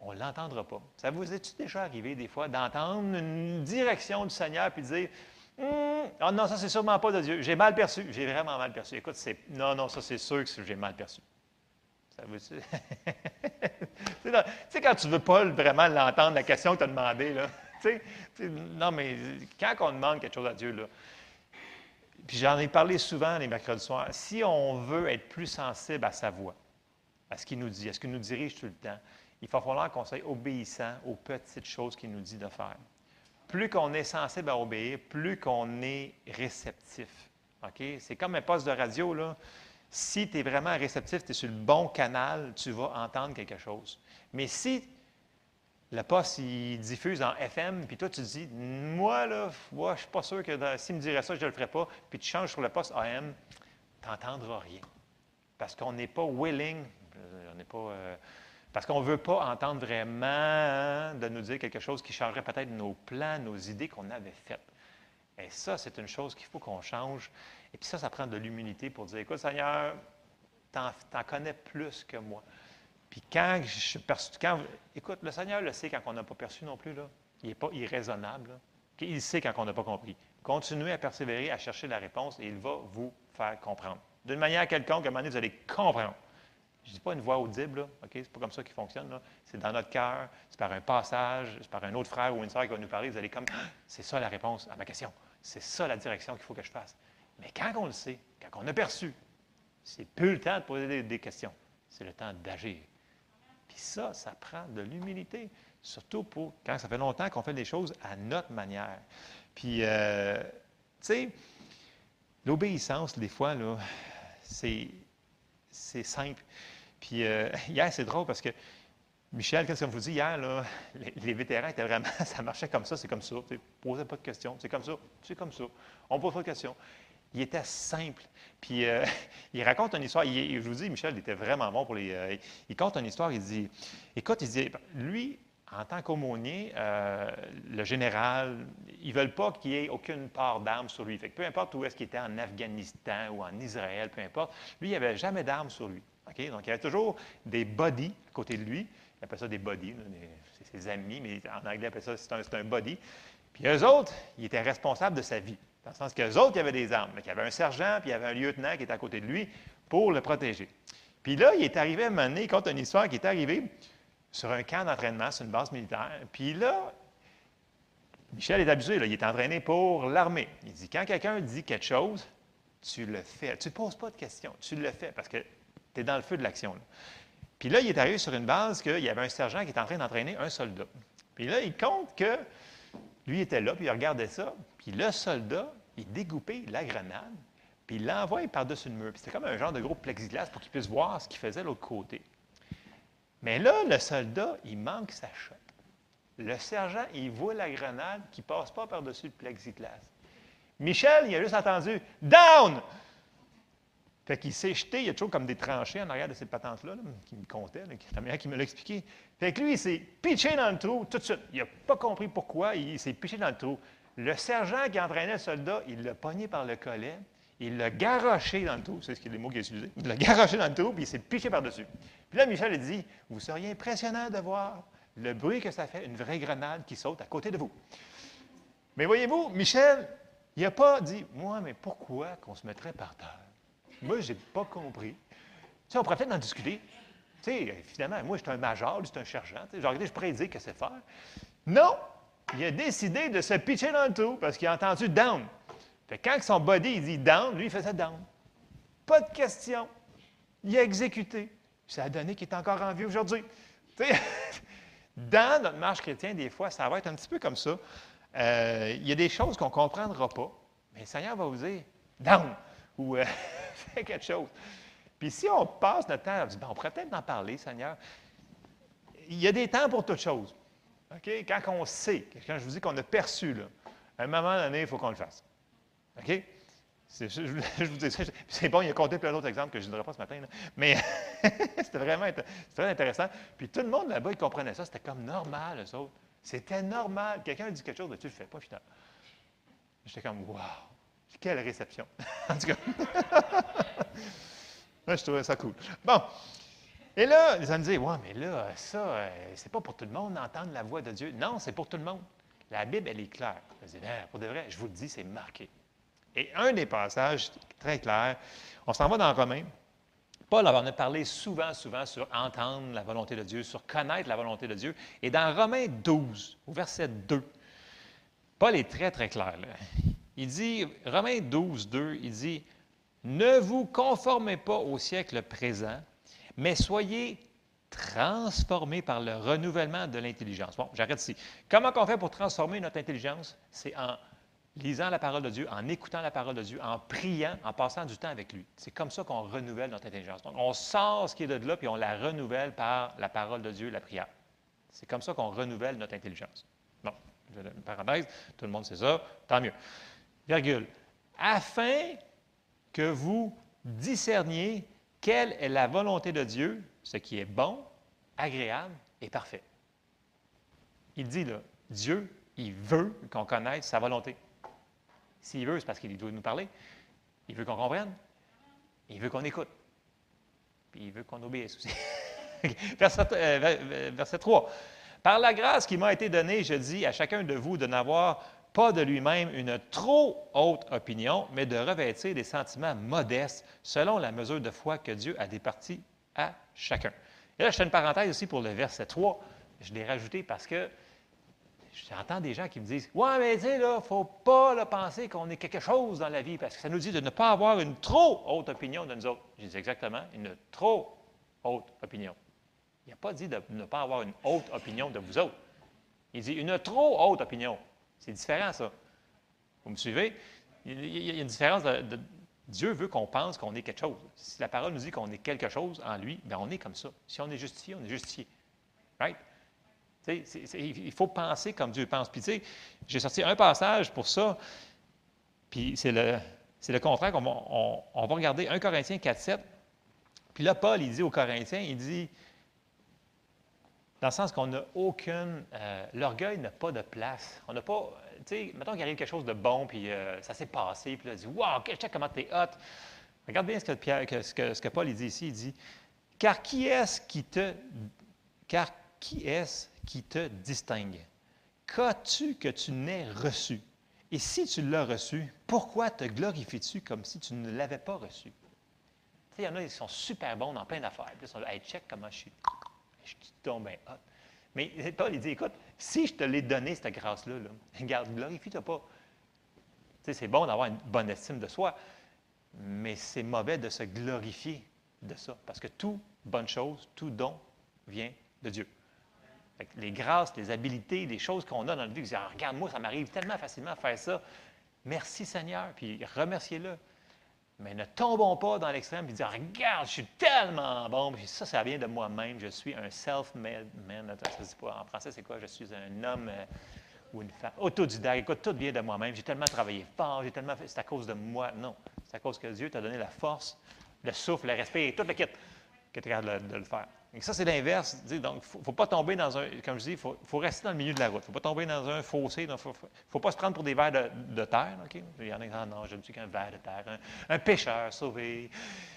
on ne l'entendra pas. Ça vous est-il déjà arrivé des fois d'entendre une direction du Seigneur puis de dire Ah non, ça c'est sûrement pas de Dieu. J'ai mal perçu. J'ai vraiment mal perçu. Écoute, c'est non, non, ça c'est sûr que j'ai mal perçu. Ça vous tu sais, quand tu ne veux pas vraiment l'entendre, la question que tu as demandée, là. Tu sais, tu sais, non, mais quand on demande quelque chose à Dieu, là, puis j'en ai parlé souvent les mercredis soirs, si on veut être plus sensible à sa voix, à ce qu'il nous dit, à ce qu'il nous dirige tout le temps, il va falloir qu'on soit obéissant aux petites choses qu'il nous dit de faire. Plus qu'on est sensible à obéir, plus qu'on est réceptif. C'est comme un poste de radio, là. Si tu es vraiment réceptif, tu es sur le bon canal, tu vas entendre quelque chose. Mais si le poste, il diffuse en FM, puis toi, tu dis, moi, là, je ne suis pas sûr que s'il me dirait ça, je ne le ferais pas, puis tu changes sur le poste AM, tu n'entendras rien. Parce qu'on n'est pas willing, euh, on n'est pas. euh, parce qu'on ne veut pas entendre vraiment hein, de nous dire quelque chose qui changerait peut-être nos plans, nos idées qu'on avait faites. Et ça, c'est une chose qu'il faut qu'on change. Et puis ça, ça prend de l'humilité pour dire, écoute, Seigneur, t'en, t'en connais plus que moi. Puis quand je perçu, quand, écoute, le Seigneur le sait quand on n'a pas perçu non plus, là. Il n'est pas irraisonnable. là. Il sait quand on n'a pas compris. Continuez à persévérer, à chercher la réponse et il va vous faire comprendre. D'une manière quelconque, à un moment donné, vous allez comprendre. Je ne dis pas une voix audible, là, OK? C'est pas comme ça qui fonctionne. C'est dans notre cœur, c'est par un passage, c'est par un autre frère ou une sœur qui va nous parler. Vous allez comme, Ah, c'est ça la réponse à ma question. C'est ça la direction qu'il faut que je fasse. Mais quand on le sait, quand on a perçu, c'est plus le temps de poser des, questions. C'est le temps d'agir. Puis ça, ça prend de l'humilité, surtout pour quand ça fait longtemps qu'on fait des choses à notre manière. Puis, euh, tu sais, l'obéissance, des fois, c'est simple. Puis euh, hier, c'est drôle parce que Michel, qu'est-ce que je vous dis hier, là, les, vétérans étaient vraiment, ça marchait comme ça, c'est comme ça. Tu sais, posez pas de questions, c'est comme ça, c'est comme ça. On pose pas de questions. Il était simple. Puis euh, il raconte une histoire. Il- je vous dis, Michel, il était vraiment bon pour les. euh, il compte une histoire. Il dit, écoute, il dit, lui, en tant qu'aumônier, le général, ils veulent pas qu'il y ait aucune part d'armes sur lui. Fait que peu importe où est-ce qu'il était en Afghanistan ou en Israël, peu importe, lui, il n'y avait jamais d'armes sur lui. Donc, il y avait toujours des bodies à côté de lui. Il appelle ça des des- c'est ses amis, mais en anglais, il appelle ça, c'est un, un body. Puis eux autres, ils étaient responsables de sa vie. Dans le sens qu'eux autres, il y avait des armes. Donc, il y avait un sergent, puis il y avait un lieutenant qui était à côté de lui pour le protéger. Puis là, il est arrivé à un moment donné, il compte une histoire qui est arrivée sur un camp d'entraînement, sur une base militaire. Puis là, Michel est abusé, il est entraîné pour l'armée. Il dit, quand quelqu'un dit quelque chose, tu le fais. Tu ne poses pas de questions, tu le fais parce que tu es dans le feu de l'action. Puis là, il est arrivé sur une base qu'il y avait un sergent qui était en train d'entraîner un soldat. Puis là, il compte que lui était là, puis il regardait ça. Puis le soldat, il dégoupait la grenade, puis il l'envoie par-dessus le mur. Puis c'était comme un genre de gros plexiglas pour qu'il puisse voir ce qu'il faisait de l'autre côté. Mais là, le soldat, il manque sa shot. Le sergent, il voit la grenade qui ne passe pas par-dessus le plexiglas. Michel, il a juste entendu Down! Fait qu'il s'est jeté, il y a toujours comme des tranchées en arrière de cette patente-là, là, qui me comptait, là, la manière qui me l'a expliqué. Fait que lui, il s'est pitché dans le trou tout de suite. Il n'a pas compris pourquoi, il s'est pitché dans le trou. Le sergent qui entraînait le soldat, il l'a pogné par le collet, il l'a garoché dans le trou, c'est ce qui est les mots qu'il a utilisés. Il l'a garoché dans le trou, puis il s'est piché par-dessus. Puis là, Michel a dit Vous seriez impressionnant de voir le bruit que ça fait, une vraie grenade qui saute à côté de vous. Mais voyez-vous, Michel, il n'a pas dit Moi, mais pourquoi qu'on se mettrait par terre Moi, je n'ai pas compris. Sais, on pourrait peut-être en discuter. Tu sais, finalement, moi, je suis un major, lui, c'est un sergent. Sais, genre, je pourrais dire que c'est faire. Non! Il a décidé de se pitcher dans le trou parce qu'il a entendu down. Quand son body dit down, lui, il faisait down. Pas de question. Il a exécuté. Ça a donné qu'il est encore en vie aujourd'hui. Dans notre marche chrétienne, des fois, ça va être un petit peu comme ça. Euh, il y a des choses qu'on ne comprendra pas, mais le Seigneur va vous dire down ou euh, quelque chose. Puis si on passe notre temps, on dit, Bon, on pourrait peut-être en parler, Seigneur. Il y a des temps pour toutes choses. OK? Quand on sait, quand je vous dis qu'on a perçu, là, à un moment donné, il faut qu'on le fasse. OK? Je, vous dis ça. C'est bon, il a compté plein d'autres exemples que je ne dirai pas ce matin. Mais c'était vraiment intéressant. Puis tout le monde là-bas, il comprenait ça. C'était comme normal, eux autres. C'était normal. Quelqu'un dit quelque chose, tu le fais pas, putain. J'étais comme, wow, quelle réception. en tout cas, Moi, je trouvais ça cool. Bon. Et là, allaient me dire, ouais, mais là, ça, euh, c'est pas pour tout le monde d'entendre la voix de Dieu. Non, c'est pour tout le monde. La Bible, elle est claire. Je dis, Ben, pour de vrai, je vous le dis, c'est marqué. Et un des passages très clairs, on s'en va dans Romains. Paul en a parlé souvent, souvent sur entendre la volonté de Dieu, sur connaître la volonté de Dieu. Et dans Romains 12, au verset 2, Paul est très, très clair. là. Il dit, Romains 12, 2, il dit, Ne vous conformez pas au siècle présent, mais soyez transformés par le renouvellement de l'intelligence. Bon, j'arrête ici. Comment on fait pour transformer notre intelligence? C'est en lisant la parole de Dieu, en écoutant la parole de Dieu, en priant, en passant du temps avec lui. C'est comme ça qu'on renouvelle notre intelligence. Donc, on sort ce qui est de là, puis on la renouvelle par la parole de Dieu, la prière. C'est comme ça qu'on renouvelle notre intelligence. Bon, une parenthèse, tout le monde sait ça, tant mieux. Virgule. Afin que vous discerniez quelle est la volonté de Dieu, ce qui est bon, agréable et parfait. Il dit là, Dieu, il veut qu'on connaisse sa volonté. S'il veut, c'est parce qu'il doit nous parler. Il veut qu'on comprenne. Il veut qu'on écoute. Puis il veut qu'on obéisse aussi. verset, euh, ver- verset 3. Par la grâce qui m'a été donnée, je dis à chacun de vous de n'avoir pas de lui-même une trop haute opinion, mais de revêtir des sentiments modestes selon la mesure de foi que Dieu a départie à chacun. Et là, je fais une parenthèse aussi pour le verset 3. Je l'ai rajouté parce que j'entends des gens qui me disent Ouais, mais tu il ne faut pas penser qu'on est quelque chose dans la vie parce que ça nous dit de ne pas avoir une trop haute opinion de nous autres. Je dis exactement, une trop haute opinion. Il n'a pas dit de ne pas avoir une haute opinion de vous autres. Il dit une trop haute opinion. C'est différent, ça. Vous me suivez? Il y a une différence de, Dieu veut qu'on pense qu'on est quelque chose. Si la parole nous dit qu'on est quelque chose en lui, bien on est comme ça. Si on est justifié, on est justifié. Right? Il faut penser comme Dieu pense. Puis, tu sais, j'ai sorti un passage pour ça, puis c'est le, le contraire qu'on va, on, on va regarder 1 Corinthiens 4, 7. Puis là, Paul, il dit aux Corinthiens, il dit, dans le sens qu'on n'a aucune. euh, L'orgueil n'a pas de place. On n'a pas. Tu sais, mettons qu'il arrive quelque chose de bon, puis euh, ça s'est passé, puis là, il dit Waouh, check comment t'es hot. Regarde bien ce que, Pierre, que- ce que, ce que Paul dit ici. Il dit Car qui est-ce qui te. Car qui est-ce qui te distingue? Qu'as-tu que tu n'aies reçu? Et si tu l'as reçu, pourquoi te glorifies-tu comme si tu ne l'avais pas reçu Tu sais, il y en a, ils sont super bons dans plein d'affaires. Puis ils sont là, hey, check comment je suis. Je suis donc bien hot. Mais Paul, il dit, écoute, si je te l'ai donné, cette grâce-là, là, regarde, glorifie-toi pas. Tu sais, c'est bon d'avoir une bonne estime de soi, mais c'est mauvais de se glorifier de ça. Parce que toute bonne chose, tout don vient de Dieu. Les grâces, les habiletés, les choses qu'on a dans notre vie, Ah, regarde, moi, ça m'arrive tellement facilement à faire ça. Merci Seigneur, puis remerciez-le. Mais ne tombons pas dans l'extrême et dire Regarde, je suis tellement bon, ça, ça vient de moi-même. Je suis un self-made man. En français, c'est quoi? Je suis un homme euh, ou une femme autodidacte. Écoute, tout vient de moi-même. J'ai tellement travaillé fort, j'ai tellement fait. C'est à cause de moi. Non, c'est à cause que Dieu t'a donné la force, le souffle, le respect et tout le kit que tu es de le faire. Et ça, c'est l'inverse. Donc, il ne faut pas tomber dans un. Comme je dis, il faut, rester dans le milieu de la route. Il ne faut pas tomber dans un fossé. Il ne faut, pas se prendre pour des vers de, terre. Il y en a qui disent Ah non, je ne suis qu'un ver de terre, un, pécheur sauvé.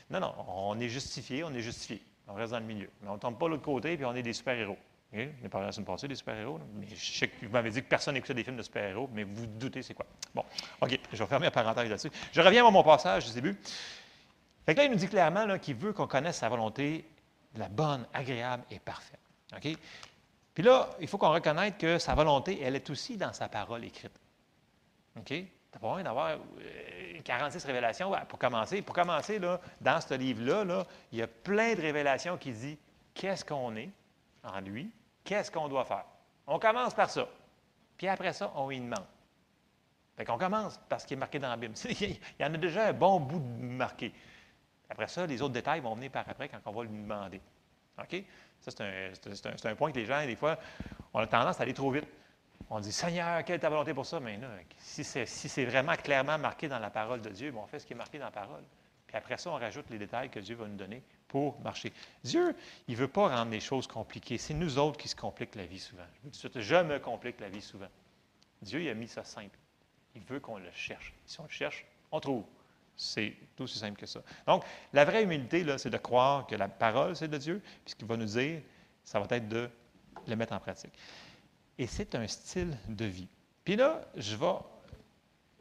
Non, non, on est justifié, on est justifié. On reste dans le milieu. Mais on ne tombe pas de l'autre côté puis on est des super-héros. OK? Je n'ai parlé la semaine passée des super-héros. Mais je sais que vous m'avez dit que personne n'écoutait des films de super-héros, mais vous doutez c'est quoi. Bon, OK, je vais fermer la parenthèse là-dessus. Je reviens à mon passage du début. Fait que là, il nous dit clairement qu'il veut qu'on connaisse sa volonté, la bonne, agréable et parfaite. Puis là, il faut qu'on reconnaisse que sa volonté, elle est aussi dans sa parole écrite. OK? Tu n'as pas besoin d'avoir euh, 46 révélations ben, pour commencer. Pour commencer, là, dans ce livre-là, là, il y a plein de révélations qui disent qu'est-ce qu'on est en lui, qu'est-ce qu'on doit faire. On commence par ça. Puis après ça, on y demande. Fait qu'on commence par ce qui est marqué dans la Bible. Il y en a déjà un bon bout de marqué. Après ça, les autres détails vont venir par après quand on va lui demander. OK? Ça, c'est un, un- un point que les gens, des fois, on a tendance à aller trop vite. On dit, Seigneur, quelle est ta volonté pour ça? Mais là, si c'est si vraiment clairement marqué dans la parole de Dieu, on fait ce qui est marqué dans la parole. Puis après ça, on rajoute les détails que Dieu va nous donner pour marcher. Dieu, il ne veut pas rendre les choses compliquées. C'est nous autres qui se compliquent la vie souvent. Je je me complique la vie souvent. Dieu, il a mis ça simple. Il veut qu'on le cherche. Si on le cherche, on trouve. C'est tout aussi simple que ça. Donc, la vraie humilité, c'est de croire que la parole, c'est de Dieu, puis ce qu'il va nous dire, ça va être de le mettre en pratique. Et c'est un style de vie. Puis là, je vais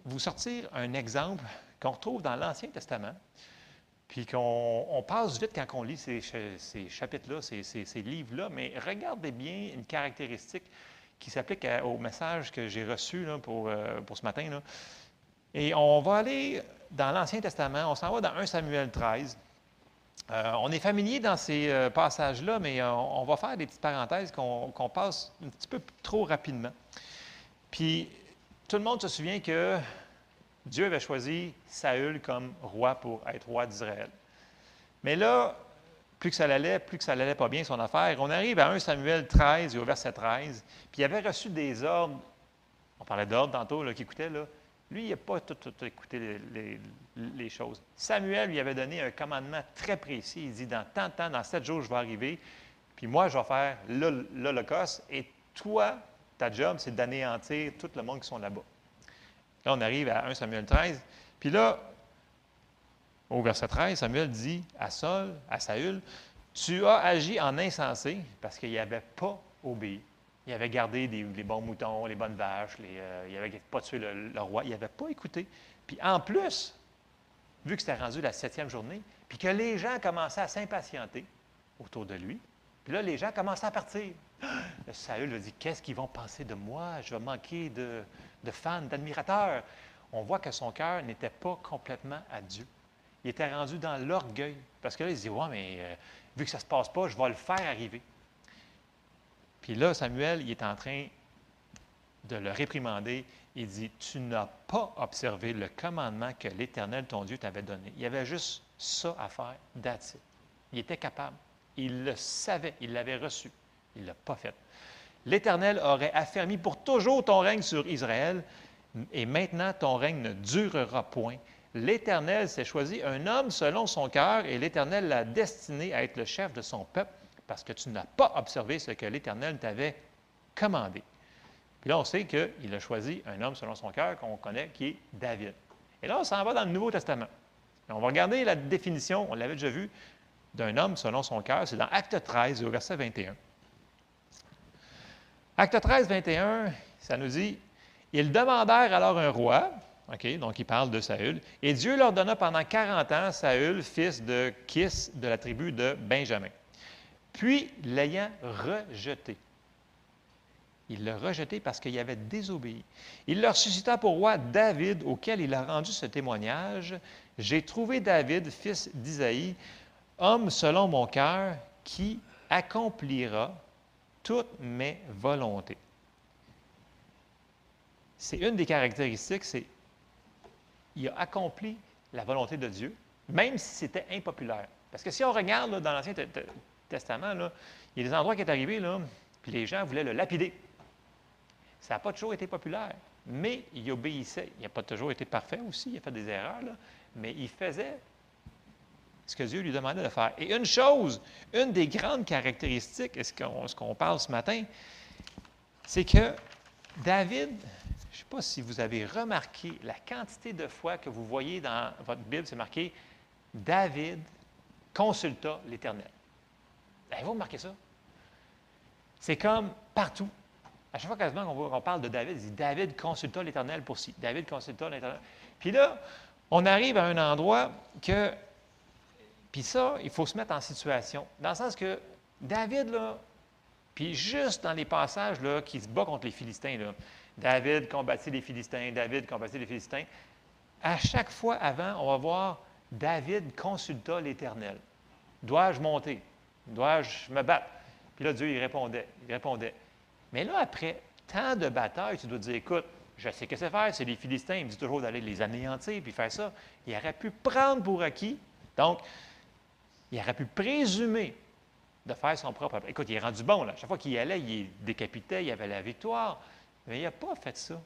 vous sortir un exemple qu'on retrouve dans l'Ancien Testament, puis qu'on on passe vite quand on lit ces, cha- ces chapitres-là, ces, livres-là, mais regardez bien une caractéristique qui s'applique au message que j'ai reçu euh, pour ce matin. Et on va aller dans l'Ancien Testament, on s'en va dans 1 Samuel 13. Euh, on est familier dans ces euh, passages-là, mais euh, on va faire des petites parenthèses qu'on passe un petit peu trop rapidement. Puis, tout le monde se souvient que Dieu avait choisi Saül comme roi pour être roi d'Israël. Mais là, plus que ça allait, plus que ça allait pas bien son affaire, on arrive à 1 Samuel 13 et au verset 13, puis il avait reçu des ordres, on parlait d'ordres tantôt, là, qui écoutait, là. Lui, il n'a pas tout, écouté les, choses. Samuel lui avait donné un commandement très précis. Il dit, dans tant de temps, dans sept jours, je vais arriver, puis moi, je vais faire l'hol- l'Holocauste, et toi, ta job, c'est d'anéantir tout le monde qui sont là-bas. Là, on arrive à 1 Samuel 13, puis là, au verset 13, Samuel dit à Saul, à Saül, Tu as agi en insensé parce qu'il n'avait pas obéi. Il avait gardé les bons moutons, les bonnes vaches, euh, il n'avait pas tué le, roi, il n'avait pas écouté. Puis en plus, vu que c'était rendu la septième journée, puis que les gens commençaient à s'impatienter, autour de lui. Puis là, les gens commençaient à partir. Saül a dit Qu'est-ce qu'ils vont penser de moi? Je vais manquer de, de fans, d'admirateurs. On voit que son cœur n'était pas complètement à Dieu. Il était rendu dans l'orgueil. Parce que là, il se dit Ouais, mais euh, vu que ça ne se passe pas, je vais le faire arriver. Puis là, Samuel, il est en train de le réprimander. Il dit Tu n'as pas observé le commandement que l'Éternel, ton Dieu, t'avait donné. Il y avait juste ça à faire. That's. Il était capable. Il le savait. Il l'avait reçu. Il ne l'a pas fait. L'Éternel aurait affermi pour toujours ton règne sur Israël, et maintenant ton règne ne durera point. L'Éternel s'est choisi un homme selon son cœur, et l'Éternel l'a destiné à être le chef de son peuple, parce que tu n'as pas observé ce que l'Éternel t'avait commandé. Puis là, on sait qu'il a choisi un homme selon son cœur qu'on connaît, qui est David. Et là, on s'en va dans le Nouveau Testament. On va regarder la définition, on l'avait déjà vu, d'un homme selon son cœur. C'est dans Acte 13, au verset 21. Acte 13, 21, ça nous dit Ils demandèrent alors un roi. OK, donc il parle de Saül. Et Dieu leur donna pendant 40 ans Saül, fils de Kis, de la tribu de Benjamin. Puis, l'ayant rejeté, il l'a rejeté parce qu'il avait désobéi. Il leur suscita pour roi David, auquel il a rendu ce témoignage. J'ai trouvé David, fils d'Isaïe, homme selon mon cœur, qui accomplira toutes mes volontés. C'est une des caractéristiques, c'est il a accompli la volonté de Dieu, même si c'était impopulaire. Parce que si on regarde dans l'Ancien Te- Te- Testament, il y a des endroits qui est arrivé, là, puis les gens voulaient le lapider. Ça n'a pas toujours été populaire, mais il obéissait. Il n'a pas toujours été parfait aussi, il a fait des erreurs, mais il faisait ce que Dieu lui demandait de faire. Et une chose, une des grandes caractéristiques, qu'on ce qu'on parle ce matin, c'est que David, je ne sais pas si vous avez remarqué la quantité de fois que vous voyez dans votre Bible, c'est marqué David consulta l'Éternel. Avez-vous remarqué ça? C'est comme partout. À chaque fois quasiment qu'on parle de David, il dit David consulta l'Éternel pour ci. David consulta l'Éternel. Puis là, on arrive à un endroit que. Puis ça, il faut se mettre en situation. Dans le sens que David, là, puis juste dans les passages là, qui se bat contre les Philistins, là, David combattit les Philistins, David combattit les Philistins. À chaque fois avant, on va voir David consulta l'Éternel. Dois-je monter? Dois-je me battre? Puis là, Dieu, il répondait. Il répondait. Mais là, après tant de batailles, tu dois dire, écoute, je sais que c'est faire, c'est les Philistins, il me dit toujours d'aller les anéantir, puis faire ça. Il aurait pu prendre pour acquis. Donc, il aurait pu présumer de faire son propre. Écoute, il est rendu bon, là. Chaque fois qu'il allait, il décapitait, il avait la victoire. Mais il n'a pas fait ça.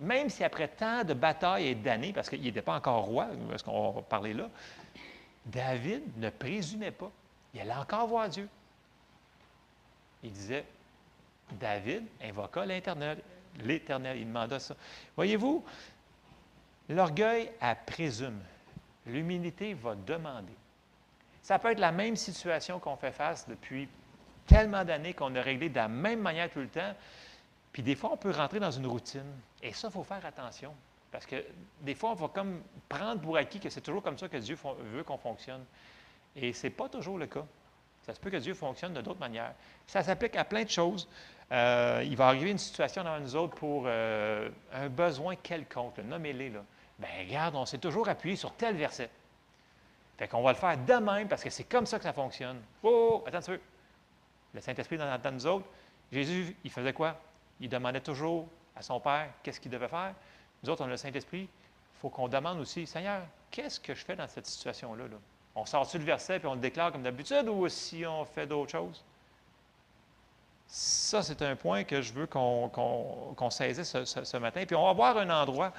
Même si après tant de batailles et d'années, parce qu'il n'était pas encore roi, parce qu'on va parler là, David ne présumait pas. Il allait encore voir Dieu. Il disait, David invoqua l'Éternel. L'Éternel, il demanda ça. Voyez-vous, l'orgueil, elle présume. L'humilité va demander. Ça peut être la même situation qu'on fait face depuis tellement d'années qu'on a réglé de la même manière tout le temps. Puis des fois, on peut rentrer dans une routine. Et ça, il faut faire attention. Parce que des fois, on va comme prendre pour acquis que c'est toujours comme ça que Dieu veut qu'on fonctionne. Et ce n'est pas toujours le cas. Ça se peut que Dieu fonctionne de d'autres manières. Ça s'applique à plein de choses. Euh, il va arriver une situation dans nous autres pour euh, un besoin quelconque. Nommez-les. Bien, regarde, on s'est toujours appuyé sur tel verset. Fait qu'on va le faire de même parce que c'est comme ça que ça fonctionne. Oh, oh, oh, attends un. Le Saint-Esprit dans, dans nous autres, Jésus, il faisait quoi? Il demandait toujours à son Père qu'est-ce qu'il devait faire. Nous autres, on a le Saint-Esprit. Il faut qu'on demande aussi, Seigneur, qu'est-ce que je fais dans cette situation-là? là? On sort-tu le verset puis on le déclare comme d'habitude ou si on fait d'autres choses? Ça, c'est un point que je veux qu'on saisisse ce, ce- matin. Puis on va voir un endroit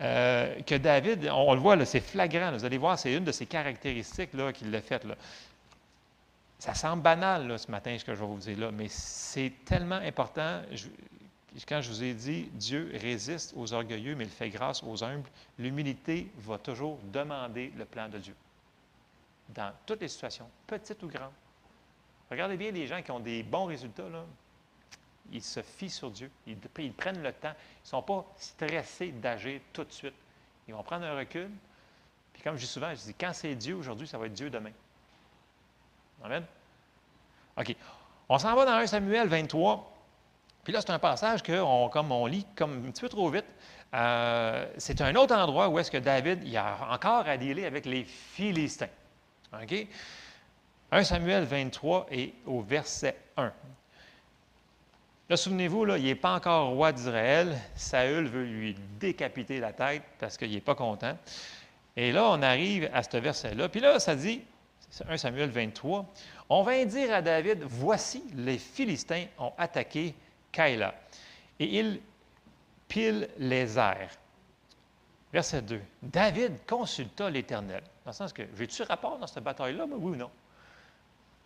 euh, que David, on, le voit, c'est flagrant. vous allez voir, c'est une de ses caractéristiques qu'il l'a faite. Ça semble banal là, ce matin, ce que je vais vous dire là, mais c'est tellement important. Quand je vous ai dit, Dieu résiste aux orgueilleux, mais il fait grâce aux humbles, l'humilité va toujours demander le plan de Dieu. Dans toutes les situations, petites ou grandes. Regardez bien les gens qui ont des bons résultats, là. Ils se fient sur Dieu. Ils, prennent le temps. Ils ne sont pas stressés d'agir tout de suite. Ils vont prendre un recul. Puis comme je dis souvent, je dis, quand c'est Dieu aujourd'hui, ça va être Dieu demain. Amen. OK. On s'en va dans 1 Samuel 23. Puis là, c'est un passage qu'on comme on lit comme un petit peu trop vite. Euh, c'est un autre endroit où est-ce que David il a encore à dealer avec les Philistins. OK? 1 Samuel 23 et au verset 1. Là, souvenez-vous, là, il n'est pas encore roi d'Israël. Saül veut lui décapiter la tête parce qu'il n'est pas content. Et là, on arrive à ce verset-là. Puis là, ça dit, c'est 1 Samuel 23, on vint dire à David, voici, les Philistins ont attaqué Kaïla. Et ils pilent les airs. Verset 2. David consulta l'Éternel. Dans le sens que, j'ai-tu rapport dans cette bataille-là, moi, oui ou non?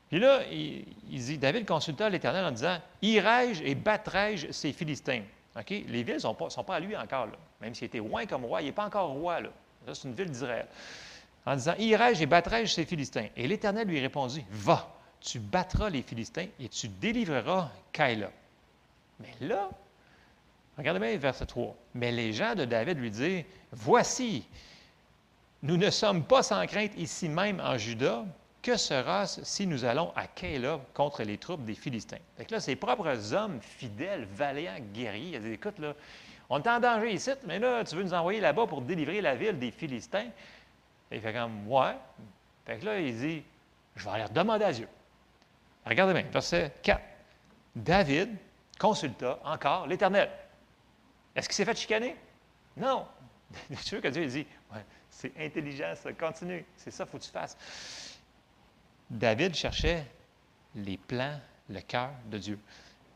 Puis là, il, dit, David consulta l'Éternel en disant, Irai-je et battrai-je ces Philistins? Les villes ne sont pas, à lui encore, là. Même s'il était loin comme roi, il n'est pas encore roi, là. C'est une ville d'Israël. En disant, Irai-je et battrai-je ces Philistins? Et l'Éternel lui répondit, Va, tu battras les Philistins et tu délivreras Kaïla. Mais là, regardez bien verset 3. Mais les gens de David lui disent, Voici, nous ne sommes pas sans crainte ici même en Juda. Que sera-ce si nous allons à Kaïla contre les troupes des Philistins? Fait que là, ses propres hommes fidèles, vaillants, guerriers, ils disent, écoute, là, on est en danger ici, mais là, tu veux nous envoyer là-bas pour délivrer la ville des Philistins? Il fait comme, ouais. Fait que là, il dit, je vais aller demander à Dieu. Regardez bien, verset 4. David consulta encore l'Éternel. Est-ce qu'il s'est fait chicaner? Non. Suis sûr que Dieu dit, c'est intelligent, ça, continue. C'est ça faut que tu fasses. David cherchait les plans, le cœur de Dieu.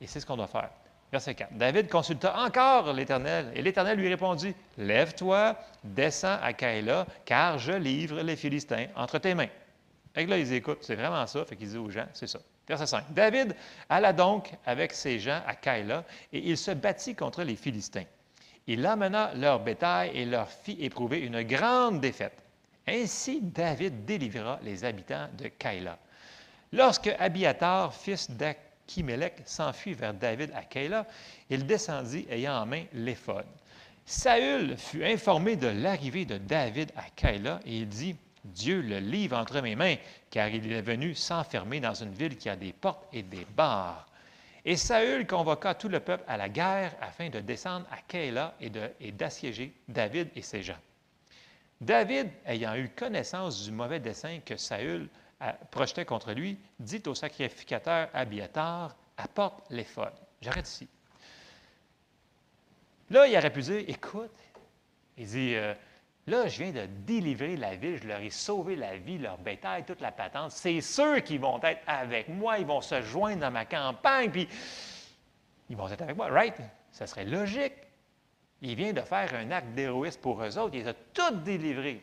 Et c'est ce qu'on doit faire. Verset 4. David consulta encore l'Éternel, et l'Éternel lui répondit Lève-toi, descends à Kaïla, car je livre les Philistins entre tes mains. Que là, ils écoutent, c'est vraiment ça. Fait qu'ils disent aux gens, c'est ça. Verset 5. David alla donc avec ses gens à Kaïla, et il se battit contre les Philistins. Il amena leur bétail et leur fit éprouver une grande défaite. Ainsi, David délivra les habitants de Kaïla. Lorsque Abiatar, fils d'Achimélec, s'enfuit vers David à Kaïla, il descendit ayant en main l'éphod. Saül fut informé de l'arrivée de David à Kaïla et il dit Dieu le livre entre mes mains, car il est venu s'enfermer dans une ville qui a des portes et des barres. Et Saül convoqua tout le peuple à la guerre afin de descendre à Kaïla et d'assiéger David et ses gens. David, ayant eu connaissance du mauvais dessein que Saül a- projetait contre lui, dit au sacrificateur Abiatar Apporte l'éphod. J'arrête ici. Là, il aurait pu dire Écoute, il dit euh, Là, je viens de délivrer la ville, je leur ai sauvé la vie, leur bétail, toute la patente. C'est sûr qu'ils vont être avec moi, ils vont se joindre dans ma campagne, puis ils vont être avec moi, right? Ça serait logique. Il vient de faire un acte d'héroïsme pour eux autres, il les a tous délivrés.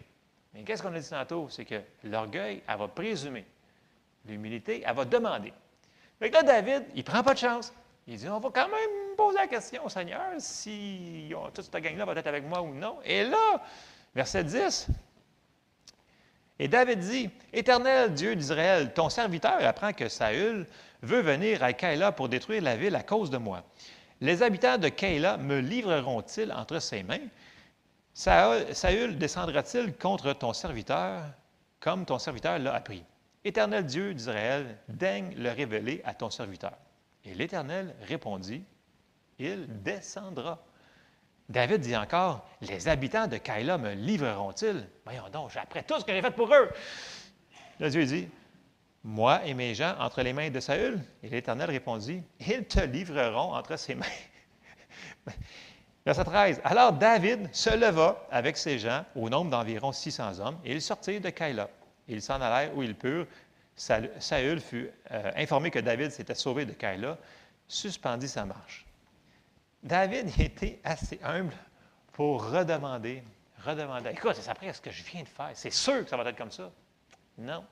Mais qu'est-ce qu'on a dit tantôt? C'est que l'orgueil, elle va présumer. L'humilité, elle va demander. Que là, David, il ne prend pas de chance. Il dit, on va quand même poser la question au Seigneur si toute cette gang-là va être avec moi ou non. Et là, verset 10, et David dit, Éternel Dieu d'Israël, ton serviteur apprend que Saül veut venir à Kaïla pour détruire la ville à cause de moi. Les habitants de Kaïla me livreront-ils entre ses mains? Saül, Saül descendra-t-il contre ton serviteur comme ton serviteur l'a appris? Éternel Dieu d'Israël, daigne le révéler à ton serviteur. Et l'Éternel répondit, il descendra. David dit encore, les habitants de Kaïla me livreront-ils? Voyons donc, après tout ce que j'ai fait pour eux. Là, Dieu dit, moi et mes gens entre les mains de Saül? Et l'Éternel répondit, ils te livreront entre ses mains. Verset 13. Alors David se leva avec ses gens, au nombre d'environ 600 hommes, et ils sortirent de Kaïla. Ils s'en allèrent où ils purent. Saül fut euh, informé que David s'était sauvé de Kaïla, suspendit sa marche. David était assez humble pour redemander, redemander. Écoute, c'est après ce que je viens de faire. C'est sûr que ça va être comme ça. Non.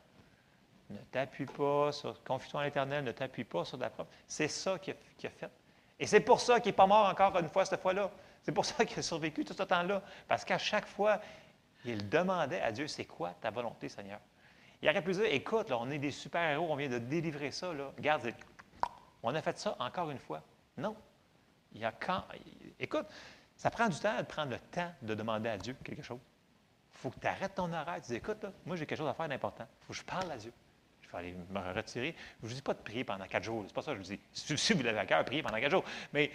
Ne t'appuie pas sur, confie-toi en l'Éternel, ne t'appuie pas sur ta propre. C'est ça qu'il a, fait. Et c'est pour ça qu'il n'est pas mort encore une fois cette fois-là. C'est pour ça qu'il a survécu tout ce temps-là. Parce qu'à chaque fois, il demandait à Dieu, c'est quoi ta volonté, Seigneur? Il aurait pu dire, écoute, on est des super-héros, on vient de délivrer ça. Là. Regarde, on a fait ça encore une fois. Non. Il y a quand. Écoute, ça prend du temps de prendre le temps de demander à Dieu quelque chose. Il faut que tu arrêtes ton horaire. Tu dis, écoute, là, moi, j'ai quelque chose à faire d'important. Il faut que je parle à Dieu. je vais aller me retirer. Je ne vous dis pas de prier pendant quatre jours. C'est pas ça que je vous dis. Si, vous l'avez à cœur, priez pendant quatre jours. Mais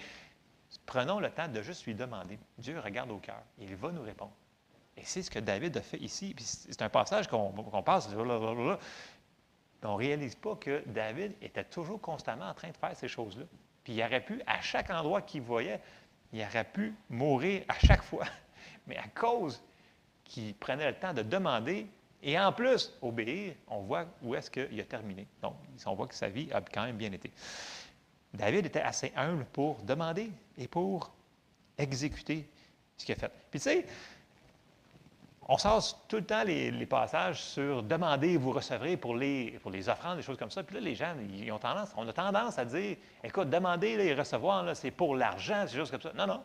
prenons le temps de juste lui demander. Dieu regarde au cœur. Il va nous répondre. Et c'est ce que David a fait ici. C'est un passage qu'on passe. On ne réalise pas que David était toujours constamment en train de faire ces choses-là. Puis il aurait pu, à chaque endroit qu'il voyait, il aurait pu mourir à chaque fois. Mais à cause qu'il prenait le temps de demander et en plus obéir, on voit où est-ce qu'il a terminé. Donc, on voit que sa vie a quand même bien été. David était assez humble pour demander et pour exécuter ce qu'il a fait. Puis tu sais, on sort tout le temps les, passages sur demander et vous recevrez pour les, pour les offrandes, des choses comme ça. Puis là, les gens, ils ont tendance, on a tendance à dire, écoute, demander et recevoir, c'est pour l'argent, c'est choses comme ça. Non, non.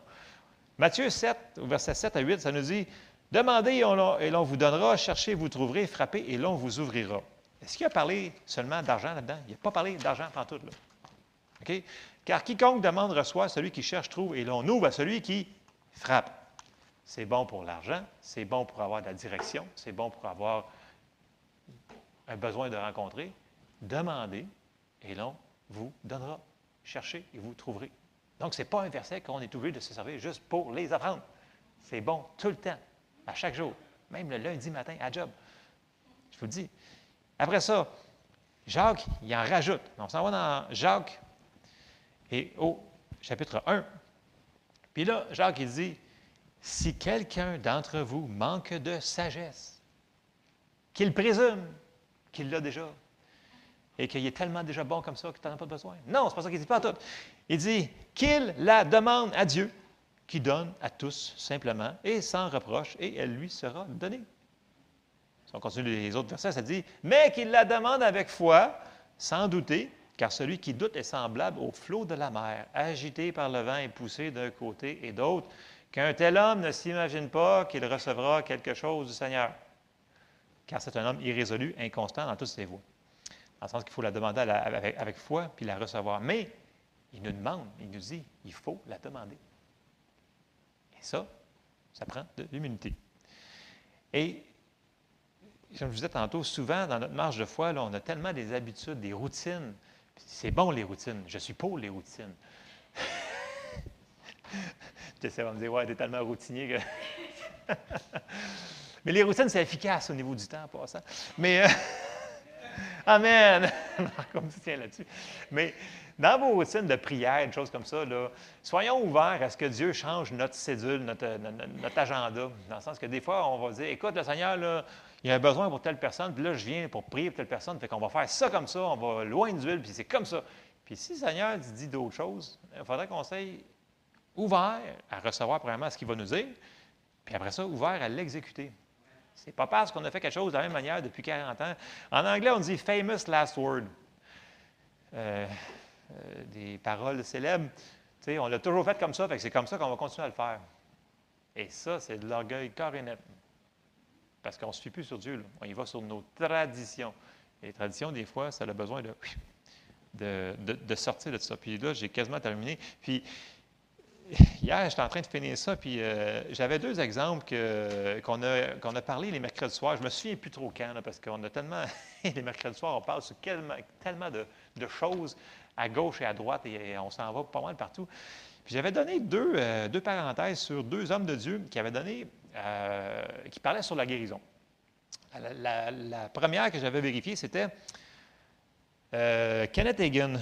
Matthieu 7, au verset 7 à 8, ça nous dit, demandez et on- et l'on vous donnera, cherchez, vous trouverez, frappez et l'on vous ouvrira. Est-ce qu'il a parlé seulement d'argent là-dedans? Il n'a pas parlé d'argent tout là. OK? Car quiconque demande reçoit, celui qui cherche trouve, et l'on ouvre à celui qui frappe. C'est bon pour l'argent, c'est bon pour avoir de la direction, c'est bon pour avoir un besoin de rencontrer. Demandez, et l'on vous donnera. Cherchez, et vous trouverez. Donc, ce n'est pas un verset qu'on est obligé de se servir juste pour les apprendre. C'est bon tout le temps, à chaque jour, même le lundi matin à job. Je vous le dis. Après ça, Jacques, il en rajoute. On s'en va dans Jacques et au chapitre 1. Puis là, Jacques, il dit, si quelqu'un d'entre vous manque de sagesse, qu'il présume qu'il l'a déjà, et qu'il est tellement déjà bon comme ça qu'il n'en a pas besoin. Non, c'est pas ça qu'il dit pas tout. Il dit qu'il la demande à Dieu, qui donne à tous simplement et sans reproche, et elle lui sera donnée. Si on continue les autres versets, ça dit Mais qu'il la demande avec foi, sans douter, car celui qui doute est semblable au flot de la mer, agité par le vent et poussé d'un côté et d'autre, qu'un tel homme ne s'imagine pas qu'il recevra quelque chose du Seigneur. Car c'est un homme irrésolu, inconstant dans toutes ses voies. Dans le sens qu'il faut la demander avec, foi puis la recevoir. Mais il nous demande, il nous dit, il faut la demander. Et ça, ça prend de l'humilité. Et comme je vous disais tantôt, souvent dans notre marche de foi, là, on a tellement des habitudes, des routines. C'est bon les routines. Je suis pour les routines. J'essaie de me dire, ouais, t'es tellement routinier que. Mais les routines, c'est efficace au niveau du temps en passant. Mais. euh, Amen! comme tu tiens là-dessus. Mais dans vos routines de prière, des choses comme ça, là, soyons ouverts à ce que Dieu change notre cédule, notre, notre- agenda. Dans le sens que des fois, on va dire Écoute, le Seigneur, il y a un besoin pour telle personne, puis là, je viens pour prier pour telle personne, fait qu'on va faire ça comme ça, on va loin d'huile, puis c'est comme ça. Puis si le Seigneur dit d'autres choses, il faudrait qu'on soit ouvert à recevoir premièrement ce qu'il va nous dire, puis après ça, ouvert à l'exécuter. C'est pas parce qu'on a fait quelque chose de la même manière depuis 40 ans. En anglais, on dit famous last word. Euh, euh, des paroles célèbres. Tu sais, on l'a toujours fait comme ça, fait que c'est comme ça qu'on va continuer à le faire. Et ça, c'est de l'orgueil corps et net. Parce qu'on ne se fie plus sur Dieu. là. On y va sur nos traditions. Et les traditions, des fois, ça a besoin de, de, de- de sortir de ça. Puis là, j'ai quasiment terminé. Puis hier, j'étais en train de finir ça, puis euh, j'avais deux exemples qu'on a, qu'on a parlé les mercredis soirs. Je me souviens plus trop quand, parce qu'on a tellement, les mercredis soirs, on parle sur tellement, de, choses à gauche et à droite, et, on s'en va pas mal partout. Puis j'avais donné deux, euh, deux parenthèses sur deux hommes de Dieu qui avaient donné, euh, qui parlaient sur la guérison. La, la- première que j'avais vérifiée, c'était Kenneth Hagin.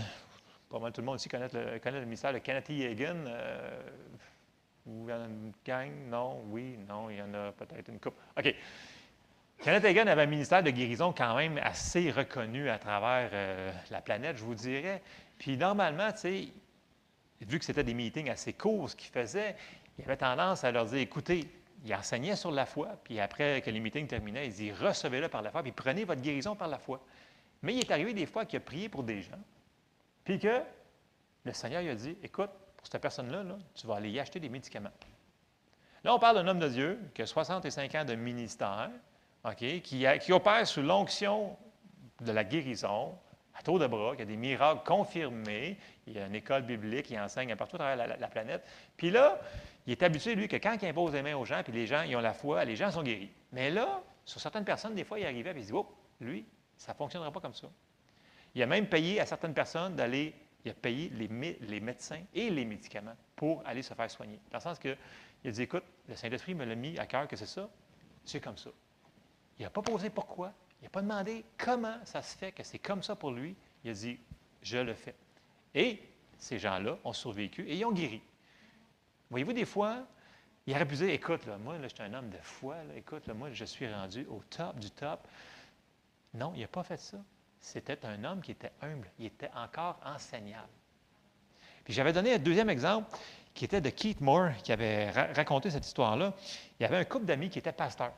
Pas mal tout le monde ici connaît le, connaît le mystère de Kenneth. Hagin. euh, y en a une gang? Non, oui, non, il y en a peut-être une couple. OK. Kenneth Hagin avait un ministère de guérison quand même assez reconnu à travers euh, la planète, je vous dirais. Puis normalement, tu sais, vu que c'était des meetings assez courts, ce qu'il faisait, il avait tendance à leur dire, écoutez, il enseignait sur la foi, puis après que les meetings terminaient, il dit, recevez-le par la foi, puis prenez votre guérison par la foi. Mais il est arrivé des fois qu'il a prié pour des gens, puis que le Seigneur lui a dit, écoute, pour cette personne-là, là, tu vas aller y acheter des médicaments. Là, on parle d'un homme de Dieu qui a 65 ans de ministère, qui, opère sous l'onction de la guérison, à tour de bras, qui a des miracles confirmés. Il y a une école biblique, il enseigne partout à travers la, la- la planète. Puis là, il est habitué, lui, que quand il impose les mains aux gens, puis les gens, ils ont la foi, les gens sont guéris. Mais là, sur certaines personnes, des fois, il arrivait, puis il se dit, oh, lui, Ça ne fonctionnera pas comme ça. Il a même payé à certaines personnes d'aller, il a payé les, mé- les médecins et les médicaments pour aller se faire soigner. Dans le sens que, il a dit, écoute, le Saint-Esprit me l'a mis à cœur que c'est ça, c'est comme ça. Il n'a pas posé pourquoi, il n'a pas demandé comment ça se fait que c'est comme ça pour lui. Il a dit, je le fais. Et ces gens-là ont survécu et ils ont guéri. Voyez-vous, des fois, il aurait pu écoute, là, moi, je suis un homme de foi, écoute, là, moi, je suis rendu au top du top. Non, il n'a pas fait ça. C'était un homme qui était humble. Il était encore enseignable. Puis j'avais donné un deuxième exemple qui était de Keith Moore, qui avait ra- raconté cette histoire-là. Il y avait un couple d'amis qui était pasteur.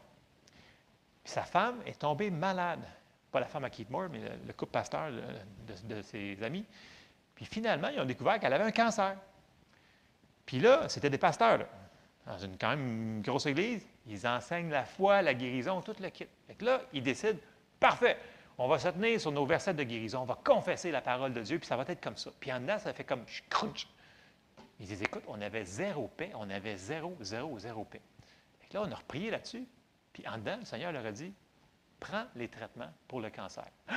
Sa femme est tombée malade. Pas la femme à Keith Moore, mais le, le couple pasteur de, ses amis. Puis finalement, ils ont découvert qu'elle avait un cancer. Puis là, c'était des pasteurs, dans une quand même grosse église. Ils enseignent la foi, la guérison, tout le kit. Fait que là, ils décident, parfait, on va se tenir sur nos versets de guérison, on va confesser la parole de Dieu, puis ça va être comme ça. Puis en dedans, ça fait comme crunch. Ils disent, écoute, on avait zéro paix, on avait zéro, zéro, zéro paix. Que là, on a reprié là-dessus. Puis en dedans, le Seigneur leur a dit, prends les traitements pour le cancer.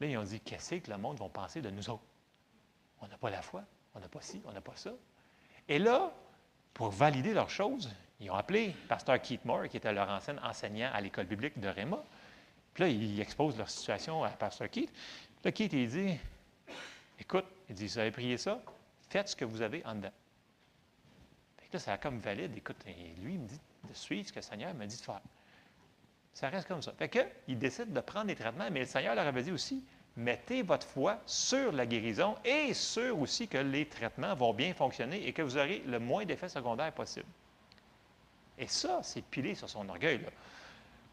Là, ils ont dit, qu'est-ce que le monde va penser de nous autres? On n'a pas la foi, on n'a pas ci, on n'a pas ça. Et là, pour valider leurs choses, ils ont appelé Pasteur Keith Moore, qui était leur ancien enseignant à l'école biblique de Réma. Puis là, ils exposent leur situation à Pasteur Keith. Là, Keith, il dit Écoute, il dit Vous avez prié ça, faites ce que vous avez en dedans. Fait que là, ça a comme valide. Écoute, et lui, il me dit de suivre ce que le Seigneur m'a dit de faire. Ça reste comme ça. Fait que, il décide de prendre des traitements, mais le Seigneur leur avait dit aussi mettez votre foi sur la guérison et sur aussi que les traitements vont bien fonctionner et que vous aurez le moins d'effets secondaires possible. Et ça, c'est pilé sur son orgueil. Là.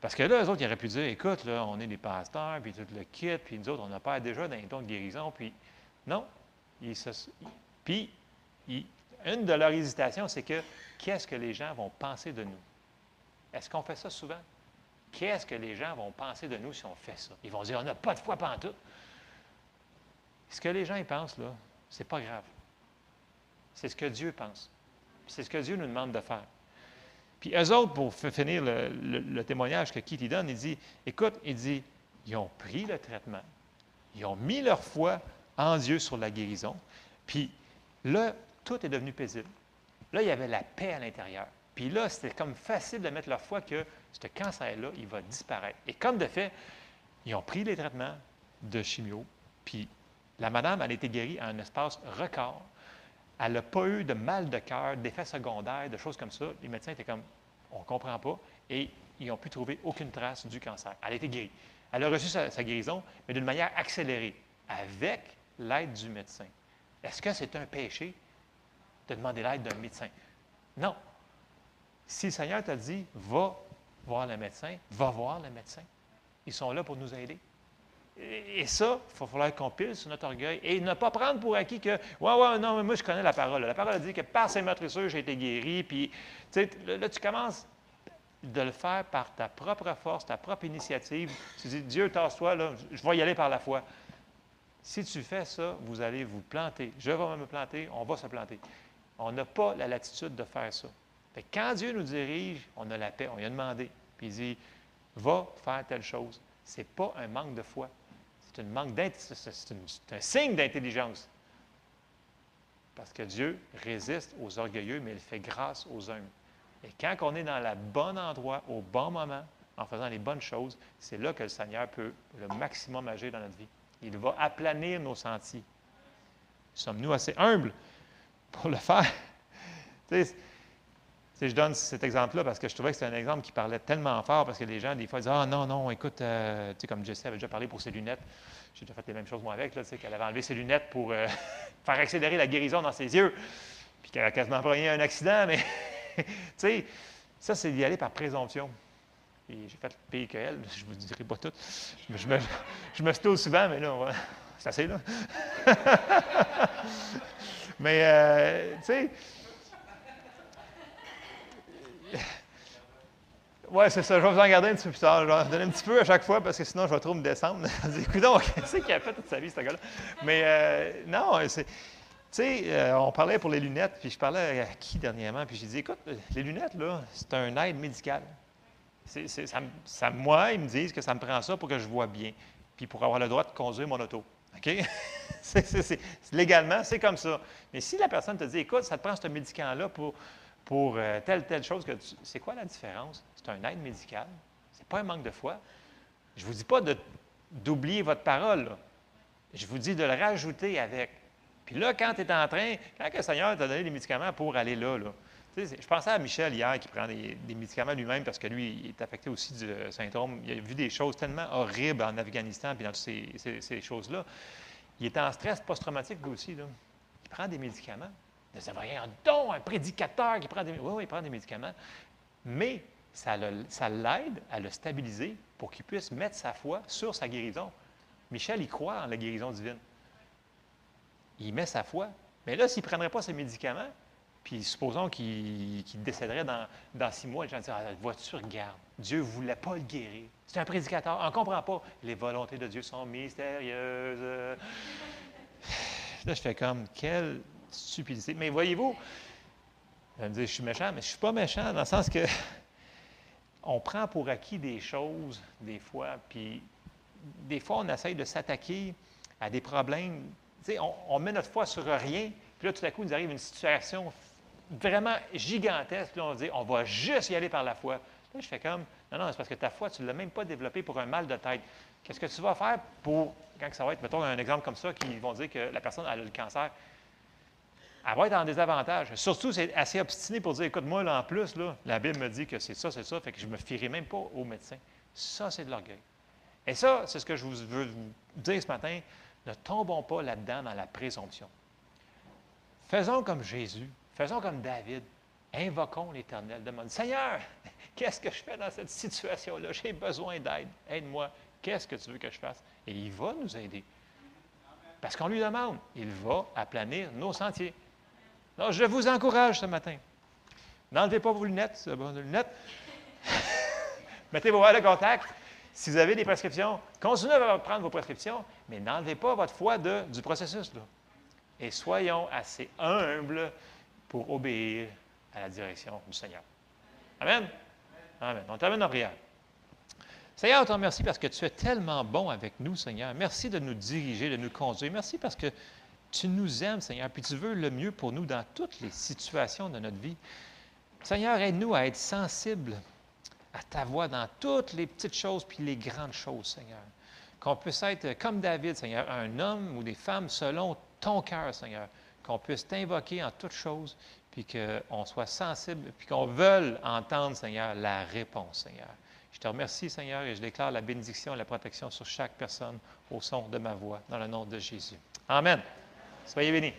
Parce que là, eux autres, ils auraient pu dire écoute, là, on est des pasteurs, puis tout le kit, puis nous autres, on pas déjà d'un don de guérison, puis non. Ils puis, ils- une de leurs hésitations, c'est que qu'est-ce que les gens vont penser de nous? Est-ce qu'on fait ça souvent? Qu'est-ce que les gens vont penser de nous si on fait ça? Ils vont dire on n'a pas de foi pantoute. Ce que les gens y pensent, là, c'est pas grave. C'est ce que Dieu pense. C'est ce que Dieu nous demande de faire. Puis eux autres, pour finir le, témoignage que Keith y donne, il dit, écoute, il dit, ils ont pris le traitement, ils ont mis leur foi en Dieu sur la guérison, puis là, tout est devenu paisible. Là, il y avait la paix à l'intérieur. Puis là, c'était comme facile de mettre leur foi que ce cancer-là, il va disparaître. Et comme de fait, ils ont pris les traitements de chimio, puis la madame, elle a été guérie en un espace record. Elle n'a pas eu de mal de cœur, d'effets secondaires, de choses comme ça. Les médecins étaient comme, on ne comprend pas, et ils n'ont pu trouver aucune trace du cancer. Elle a été guérie. Elle a reçu sa, guérison, mais d'une manière accélérée, avec l'aide du médecin. Est-ce que c'est un péché de demander l'aide d'un médecin? Non. Si le Seigneur t'a dit, va voir le médecin, va voir le médecin. Ils sont là pour nous aider. Et ça, il va falloir qu'on pile sur notre orgueil et ne pas prendre pour acquis que, ouais, ouais, non, mais moi, je connais la parole. La parole dit que par ses matricures, j'ai été guéri. Puis, tu sais, là, là, tu commences de le faire par ta propre force, ta propre initiative. Tu dis, Dieu, tasse-toi, là, je vais y aller par la foi. Si tu fais ça, vous allez vous planter. Je vais me planter, on va se planter. On n'a pas la latitude de faire ça. Fait que quand Dieu nous dirige, on a la paix, on lui a demandé. Puis il dit, va faire telle chose. Ce n'est pas un manque de foi. C'est un signe d'intelligence. Parce que Dieu résiste aux orgueilleux, mais il fait grâce aux humbles. Et quand on est dans le bon endroit, au bon moment, en faisant les bonnes choses, c'est là que le Seigneur peut le maximum agir dans notre vie. Il va aplanir nos sentiers. Sommes-nous assez humbles pour le faire? Je donne cet exemple-là parce que je trouvais que c'était un exemple qui parlait tellement fort parce que les gens, des fois, disent Ah non, non, écoute, euh, tu sais, comme Jessie avait déjà parlé pour ses lunettes, j'ai déjà fait les mêmes choses moi avec, tu sais, qu'elle avait enlevé ses lunettes pour euh, faire accélérer la guérison dans ses yeux, puis qu'elle a quasiment eu un accident, mais tu sais, ça, c'est d'y aller par présomption. Et j'ai fait pire qu'elle, je ne vous dirai pas tout. Je me, je souvent, mais là, c'est assez, là. mais, euh, tu sais, Oui, c'est ça. Je vais vous en garder un petit peu plus tard. Je vais en donner un petit peu à chaque fois parce que sinon, je vais trop me descendre. Coudonc, qu'est-ce qu'il a fait toute sa vie, ce gars-là? Mais euh, non, c'est. Tu sais, euh, on parlait pour les lunettes, puis je parlais à qui dernièrement, puis j'ai dit, écoute, les lunettes, là, c'est un aide médical. C'est- ça moi, ils me disent que ça me prend ça pour que je vois bien, puis pour avoir le droit de conduire mon auto. OK? C'est- légalement, c'est comme ça. Mais si la personne te dit, écoute, ça te prend ce médicament-là pour, pour euh, telle, telle chose, que tu- c'est quoi la différence? C'est un aide médical. C'est pas un manque de foi. Je ne vous dis pas d'oublier votre parole. Je vous dis de le rajouter avec. Puis là, quand tu es en train, quand le Seigneur t'a donné des médicaments pour aller là, je pensais à Michel hier qui prend des, médicaments lui-même parce que lui, il est affecté aussi du euh, syndrome. Il a vu des choses tellement horribles en Afghanistan puis dans toutes ces, choses-là. Il est en stress post-traumatique lui aussi. Il prend des médicaments. Ça va rien donc, un prédicateur qui prend des Oui, oui, il prend des médicaments. Mais ça l'aide à le stabiliser pour qu'il puisse mettre sa foi sur sa guérison. Michel, il croit en la guérison divine. Il met sa foi. Mais là, s'il ne prendrait pas ses médicaments, puis supposons qu'il qu'il décéderait dans, dans six mois, les gens diraient, ah, vois-tu, regarde, Dieu ne voulait pas le guérir. C'est un prédicateur, on ne comprend pas. Les volontés de Dieu sont mystérieuses. Là, je fais comme, quelle Mais voyez-vous, vous allez me dire, je suis méchant, mais je ne suis pas méchant dans le sens que on prend pour acquis des choses, des fois, puis des fois, on essaye de s'attaquer à des problèmes. On, on met notre foi sur rien, puis là, tout à coup, il nous arrive une situation vraiment gigantesque. Là, on dit, on va juste y aller par la foi. Là, je fais comme, non, non, c'est parce que ta foi, tu ne l'as même pas développée pour un mal de tête. Qu'est-ce que tu vas faire pour, quand ça va être, mettons un exemple comme ça, qui vont dire que la personne a le cancer, elle va être en désavantage. Surtout, c'est assez obstiné pour dire, écoute, moi, là, en plus, là, la Bible me dit que c'est ça, c'est ça, fait que je ne me fierai même pas au médecin. Ça, c'est de l'orgueil. Et ça, c'est ce que je vous veux vous dire ce matin. Ne tombons pas là-dedans dans la présomption. Faisons comme Jésus, faisons comme David, invoquons l'Éternel, demande Seigneur, qu'est-ce que je fais dans cette situation-là? J'ai besoin d'aide, aide-moi, qu'est-ce que tu veux que je fasse? Et il va nous aider. Parce qu'on lui demande, il va aplanir nos sentiers. Donc, je vous encourage ce matin. N'enlevez pas vos lunettes, bon, vos lunettes. Mettez vos verres de contact. Si vous avez des prescriptions, continuez à prendre vos prescriptions, mais n'enlevez pas votre foi du processus. Et soyons assez humbles pour obéir à la direction du Seigneur. Amen? Amen. On termine en prière. Seigneur, on te remercie parce que tu es tellement bon avec nous, Seigneur. Merci de nous diriger, de nous conduire. Merci parce que tu nous aimes, Seigneur, puis tu veux le mieux pour nous dans toutes les situations de notre vie. Seigneur, aide-nous à être sensibles à ta voix dans toutes les petites choses puis les grandes choses, Seigneur. Qu'on puisse être comme David, Seigneur, un homme ou des femmes selon ton cœur, Seigneur. Qu'on puisse t'invoquer en toutes choses, puis qu'on soit sensible, puis qu'on veuille entendre, Seigneur, la réponse, Seigneur. Je te remercie, Seigneur, et je déclare la bénédiction et la protection sur chaque personne au son de ma voix, dans le nom de Jésus. Amen. Soyez bénis.